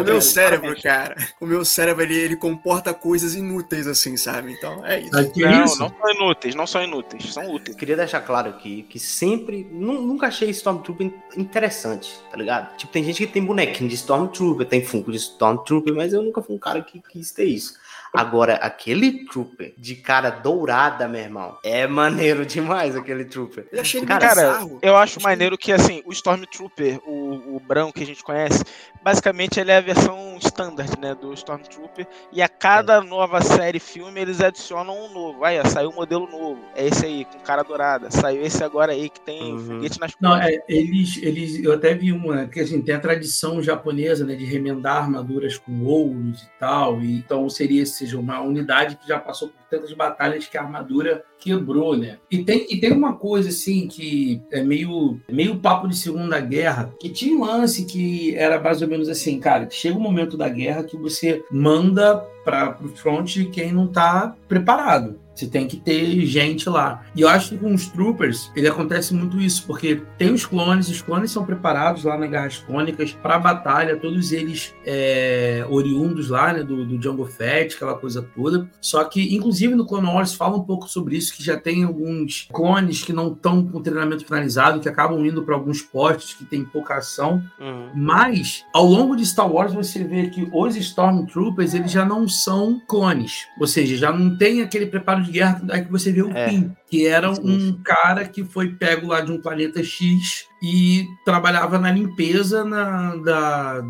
O meu cérebro, cara, o meu cérebro ele, ele comporta coisas inúteis assim, sabe? Então é isso. Aqui Não, isso. não são inúteis, não são inúteis, são úteis. Queria deixar claro aqui que sempre. nu- Nunca achei Stormtrooper in- interessante, tá ligado? Tipo, tem gente que tem bonequinho de Stormtrooper, tem Funko de Stormtrooper, mas eu nunca fui um cara que quis ter isso. Agora, aquele Trooper de cara dourada, meu irmão, é maneiro demais aquele Trooper. Eu achei ele Cara, eu acho maneiro que, assim, o Stormtrooper, o, o branco que a gente conhece, basicamente ele é a versão standard, né, do Stormtrooper. E a cada nova série, filme, eles adicionam um novo. Aí, ó, saiu um modelo novo. É esse aí, com cara dourada. Saiu esse agora aí, que tem Uhum. foguete nas Não, é, eles, eles, eu até vi uma, que assim, tem a tradição japonesa, né, de remendar armaduras com ouros e tal, e então seria, seja, uma unidade que já passou por tantas batalhas que a armadura quebrou, né? E tem, e tem uma coisa, assim, que é meio, meio papo de Segunda Guerra, que tinha um lance que era mais ou menos assim, cara, chega um momento da guerra que você manda para o front quem não tá preparado. Você tem que ter gente lá. E eu acho que com os troopers, ele acontece muito isso, porque tem os clones, os clones são preparados lá nas Guerras Clônicas para batalha, todos eles é, oriundos lá, né, do, do Django Fett, aquela coisa toda. Só que, inclusive, no Clone Wars fala um pouco sobre isso, que já tem alguns clones que não estão com treinamento finalizado, que acabam indo para alguns postos que tem pouca ação. Uhum. Mas, ao longo de Star Wars, você vê que os Stormtroopers, eles já não são clones. Ou seja, já não tem aquele preparo de guerra aí que você vê o É. Que era um cara que foi pego lá de um planeta X e trabalhava na limpeza na, da,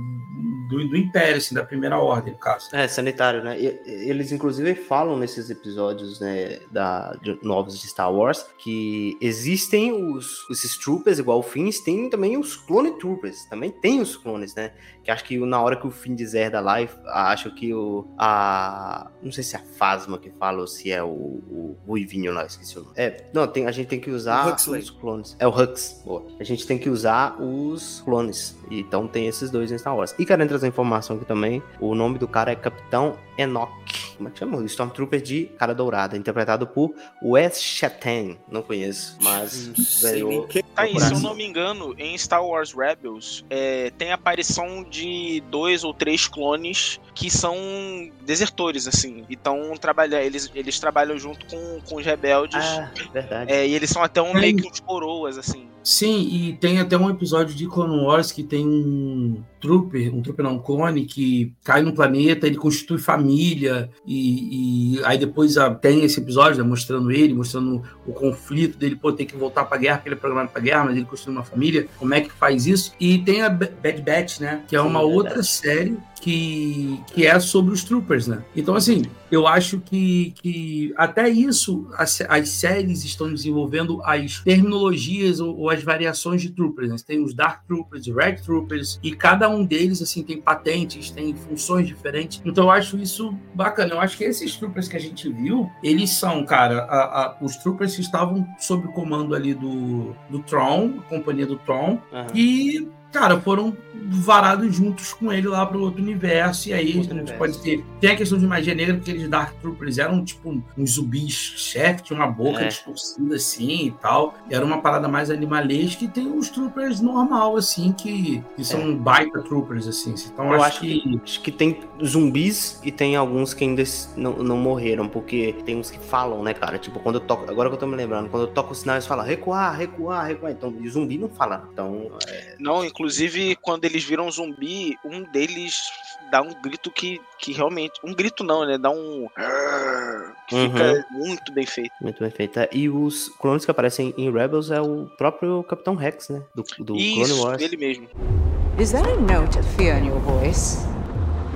do, do Império, assim, da Primeira Ordem, no caso. É, sanitário, né? E- eles, inclusive, falam nesses episódios né, da, de- novos de Star Wars que existem os, esses troopers, igual o Fins, tem também os clone troopers. Também tem os clones, né? Que acho que na hora que o Finn dizer da live, acho que o. A, não sei se é a Fasma que fala ou se é o, o Ruivinho lá, esqueci o nome. É, não, tem, a gente tem que usar Huxley. os clones. É o Hux, boa. A gente tem que usar os clones. Então tem esses dois em Star Wars. E quero trazer informação aqui também. O nome do cara é Capitão Enoch. Como é que chama? Stormtrooper de Cara Dourada, interpretado por Wes Chatain. Não conheço, mas ganhou. Tá aí, se eu não me engano, em Star Wars Rebels é, tem a aparição de dois ou três clones que são desertores, assim. Então trabalha, eles, eles trabalham junto com, com os rebeldes. Ah, verdade. É, e eles são até um Tem- meio que uns coroas, assim. Sim, e tem até um episódio de Clone Wars que tem um trooper, um trooper não, um clone, que cai num planeta, ele constitui família, e, e aí depois ah, tem esse episódio né, mostrando ele, mostrando o conflito dele, pô, ter que voltar pra guerra, porque ele é programado pra guerra, mas ele construiu uma família, como é que faz isso? E tem a Bad Batch, né, que é Sim, uma verdade. outra série que, que é sobre os troopers, né? Então, assim, eu acho que, que até isso as, as séries estão desenvolvendo as terminologias ou, ou as variações de troopers. Né? Tem os Dark Troopers, Red Troopers, e cada um deles assim tem patentes, tem funções diferentes. Então eu acho isso bacana. Eu acho que esses troopers que a gente viu, eles são, cara, a- a- os troopers que estavam sob o comando ali do, do Tron, a companhia do Tron, Aham. e, cara, foram varados juntos com ele lá pro outro universo. E aí Outro a gente universo. pode ter. Tem a questão de magia negra, porque aqueles Dark Troopers eram tipo uns zumbis chefe, tinha uma boca É. distorcida assim e tal. E era uma parada mais animalesca. E tem os Troopers normal, assim, que, que são baita Troopers, assim. Então É. Eu acho, acho que. Acho que tem zumbis e tem alguns que ainda não, não morreram, porque tem uns que falam, né, cara? Tipo, quando eu toco. Agora que eu tô me lembrando, quando eu toco o sinal, eles falam recuar, recuar, recuar. Então, e zumbi não fala. Então, Não, inclusive, quando eles viram zumbi, um deles dá um grito que, que realmente. Um grito não, né? Dá um. Que Uhum. fica muito bem feito. muito bem feito. E os clones que aparecem em Rebels é o próprio Capitão Rex, né? Do, do Clone Isso, Wars. ele mesmo. Is that a note of fear in your voice?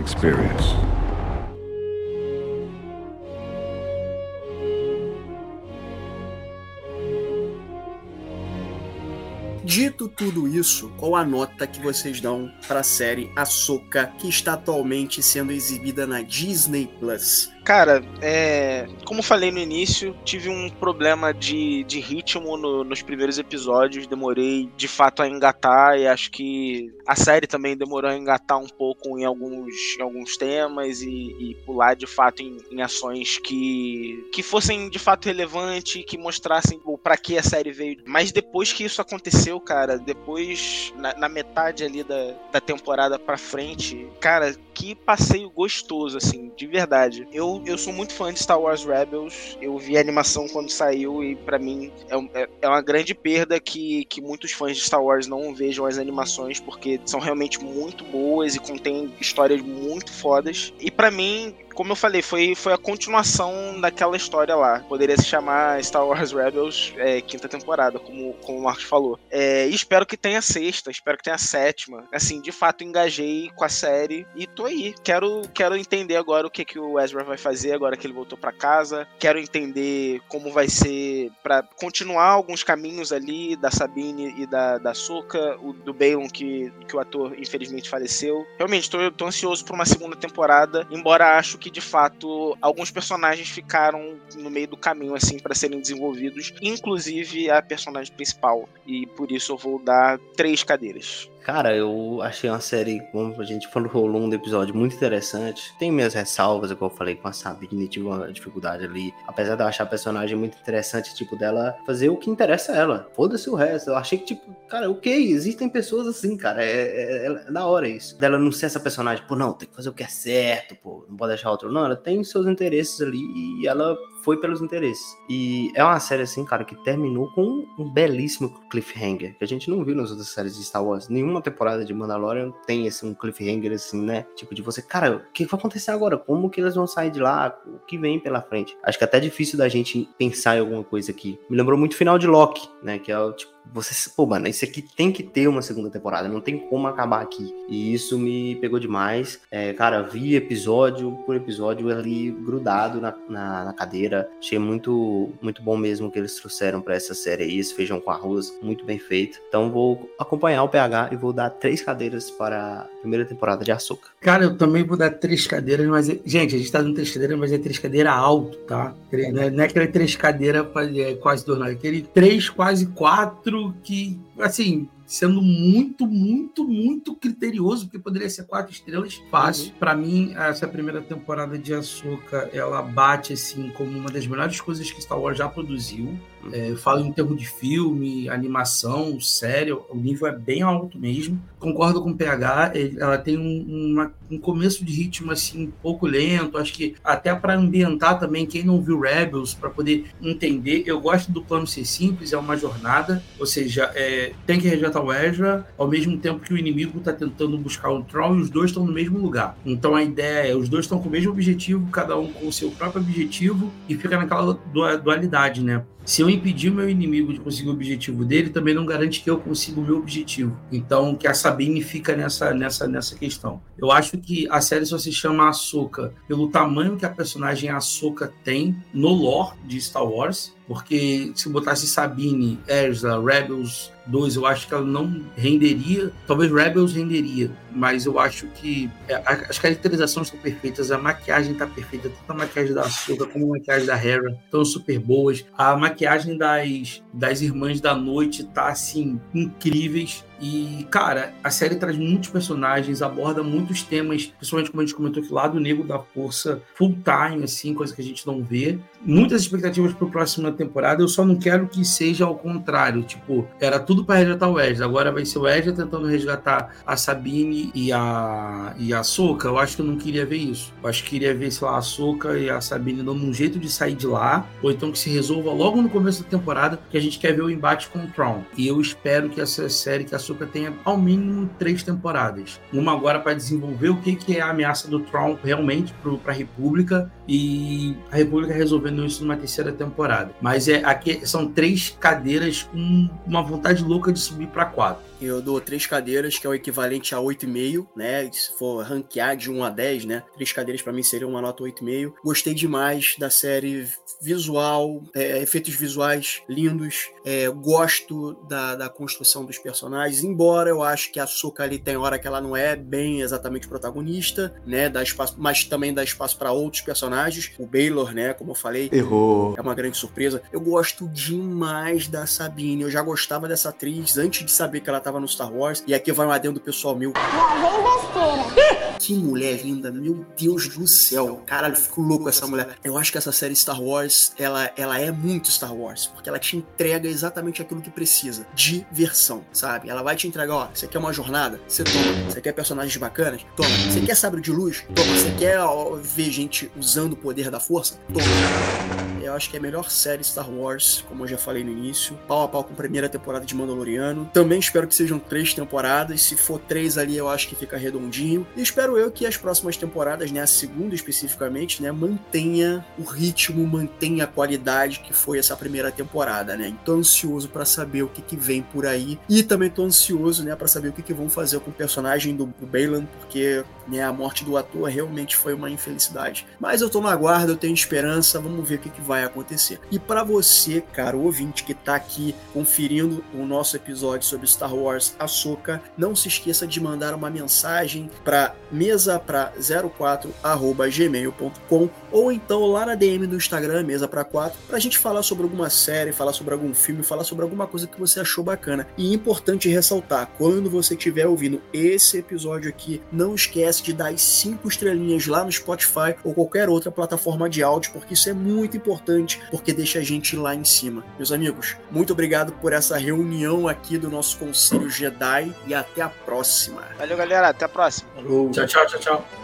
Experience. Dito tudo isso, qual a nota que vocês dão para a série Ahsoka, que está atualmente sendo exibida na Disney Plus? Cara, é, como falei no início, tive um problema de, de ritmo no, nos primeiros episódios. Demorei de fato a engatar e acho que a série também demorou a engatar um pouco em alguns, em alguns temas e, e pular de fato em, em, ações que, que fossem de fato relevantes, que mostrassem para que a série veio. Mas depois que isso aconteceu, cara, depois, na, na metade ali da, da temporada pra frente, cara, que passeio gostoso, assim, de verdade. Eu, eu sou muito fã de Star Wars Rebels. Eu vi a animação quando saiu e para mim é, é, é, uma grande perda que, que muitos fãs de Star Wars não vejam as animações porque são realmente muito boas e contêm histórias muito fodas. E para mim, como eu falei, foi, foi a continuação daquela história lá. Poderia se chamar Star Wars Rebels é, quinta temporada, como, como o Marcos falou. É, espero que tenha sexta, espero que tenha sétima. Assim, de fato, engajei com a série e tô aí. Quero, quero entender agora o que, que o Ezra vai fazer agora que ele voltou para casa. Quero entender como vai ser para continuar alguns caminhos ali da Sabine e da, da Soka, o do Balon que, que o ator infelizmente faleceu. Realmente, tô, tô ansioso por uma segunda temporada, embora acho que de fato alguns personagens ficaram no meio do caminho assim para serem desenvolvidos, inclusive a personagem principal. E por isso eu vou dar três cadeiras. Cara, eu achei uma série, como a gente falou ao longo do episódio, muito interessante. Tem minhas ressalvas, como eu falei com a Sabine, tive uma dificuldade ali. Apesar de eu achar a personagem muito interessante, tipo, dela fazer o que interessa a ela. Foda-se o resto. Eu achei que, tipo, cara, ok, existem pessoas assim, cara. É, é, é da hora isso. Dela não ser essa personagem, pô, não, tem que fazer o que é certo, pô, não pode deixar outro. Não, ela tem seus interesses ali e ela foi pelos interesses. E é uma série, assim, cara, que terminou com um belíssimo cliffhanger, que a gente não viu nas outras séries de Star Wars. Nenhuma temporada de Mandalorian tem esse um cliffhanger, assim, né? Tipo, de você, cara, o que vai acontecer agora? Como que eles vão sair de lá? O que vem pela frente? Acho que é até difícil da gente pensar em alguma coisa aqui. Me lembrou muito o final de Loki, né? Que é tipo, você, pô, mano, isso aqui tem que ter uma segunda temporada, não tem como acabar aqui. E isso me pegou demais. É, cara, vi episódio por episódio ali grudado na, na, na, cadeira. Achei muito, muito bom mesmo que eles trouxeram para essa série aí, esse feijão com arroz, muito bem feito. Então vou acompanhar o PH e vou dar três cadeiras para a primeira temporada de Açúcar. Cara, eu também vou dar três cadeiras, mas, gente, a gente tá dando três cadeiras, mas é três cadeiras alto, tá? Não é aquele três cadeiras é, quase dois, não. É aquele três, quase quatro que, assim, sendo muito, muito, muito criterioso, porque poderia ser quatro estrelas fácil. Uhum. Para mim, essa primeira temporada de Açúcar, ela bate assim como uma das melhores coisas que Star Wars já produziu. É, eu falo em termos de filme, animação, série, o nível é bem alto mesmo. Concordo com o PH, ela tem um, uma, um começo de ritmo assim um pouco lento. Acho que até para ambientar também quem não viu Rebels para poder entender. Eu gosto do plano ser simples, é uma jornada, ou seja, é, tem que resgatar o Ezra, ao mesmo tempo que o inimigo está tentando buscar o Tron e os dois estão no mesmo lugar. Então a ideia é, os dois estão com o mesmo objetivo, cada um com o seu próprio objetivo, e fica naquela dualidade, né? Se eu impedir o meu inimigo de conseguir o objetivo dele, também não garante que eu consiga o meu objetivo. Então, que a Sabine fica nessa, nessa, nessa questão. Eu acho que a série só se chama Ahsoka pelo tamanho que a personagem Ahsoka tem no lore de Star Wars, porque se botasse Sabine, Ezra, Rebels 2, eu acho que ela não renderia. Talvez Rebels renderia, mas eu acho que é, as caracterizações estão perfeitas, a maquiagem está perfeita, tanto a maquiagem da Ahsoka como a maquiagem da Hera estão super boas. A maquiagem das, das Irmãs da Noite tá assim incríveis. E, cara, a série traz muitos personagens, aborda muitos temas, principalmente como a gente comentou aqui, lado negro da força, full time, assim, coisa que a gente não vê. Muitas expectativas para a próxima temporada, eu só não quero que seja ao contrário. Tipo, era tudo para resgatar o Wesley, agora vai ser o Wesley tentando resgatar a Sabine e a, e a Soca. Eu acho que eu não queria ver isso. Eu acho que queria ver, sei lá, a Soca e a Sabine dando um jeito de sair de lá, ou então que se resolva logo no começo da temporada, que a gente quer ver o embate com o Tron. E eu espero que essa série, que a Ahsoka tenha ao mínimo três temporadas. Uma agora para desenvolver o que, que é a ameaça do Tron realmente para a República e a República resolvendo isso numa terceira temporada. Mas é aqui são três cadeiras com uma vontade louca de subir para quatro. Eu dou três cadeiras, que é o equivalente a 8,5, né? Se for ranquear de 1 a 10, né? Três cadeiras para mim seriam uma nota 8,5. Gostei demais da série visual, é, efeitos visuais lindos. É, gosto da, da construção dos personagens embora. Eu acho que a Soka ali tem hora que ela não é bem exatamente protagonista, né? Dá espaço, mas também dá espaço para outros personagens. O Baylor, né? Como eu falei, Errou. é uma grande surpresa. Eu gosto demais da Sabine. Eu já gostava dessa atriz antes de saber que ela tava no Star Wars. E aqui vai um adendo pessoal meu. Que mulher linda, meu Deus do céu. Caralho, eu fico louco essa mulher. Eu acho que essa série Star Wars, ela, ela é muito Star Wars, porque ela te entrega exatamente aquilo que precisa. Diversão, sabe? Ela vai te entregar, ó, você quer uma jornada? Você toma. Você quer personagens bacanas? Toma. Você quer sabre de luz? Toma. Você quer ó, ver gente usando o poder da força? Toma. Eu acho que é a melhor série Star Wars, como eu já falei no início. Pau a pau com a primeira temporada de Mandaloriano. Também espero que sejam três temporadas. Se for três ali, eu acho que fica redondinho. E espero eu que as próximas temporadas, né, a segunda especificamente, né, mantenha o ritmo, mantenha a qualidade que foi essa primeira temporada, né? Tô ansioso para saber o que, que vem por aí. E também tô ansioso, né, para saber o que, que vão fazer com o personagem do, do Baylan, porque né, a morte do ator realmente foi uma infelicidade. Mas eu tô na guarda, eu tenho esperança, vamos ver o que, que vai acontecer. E para você, cara ouvinte que tá aqui conferindo o nosso episódio sobre Star Wars Ahsoka, não se esqueça de mandar uma mensagem para mesa para 04@gmail.com ou então lá na DM do Instagram mesa para 4 pra gente falar sobre alguma série, falar sobre algum filme, falar sobre alguma coisa que você achou bacana. E importante ressaltar, quando você estiver ouvindo esse episódio aqui, não esquece de dar as 5 estrelinhas lá no Spotify ou qualquer outra plataforma de áudio, porque isso é muito importante, porque deixa a gente lá em cima. Meus amigos, muito obrigado por essa reunião aqui do nosso Conselho Jedi e até a próxima. Valeu, galera. Até a próxima. Falou. Tchau, tchau, tchau, tchau.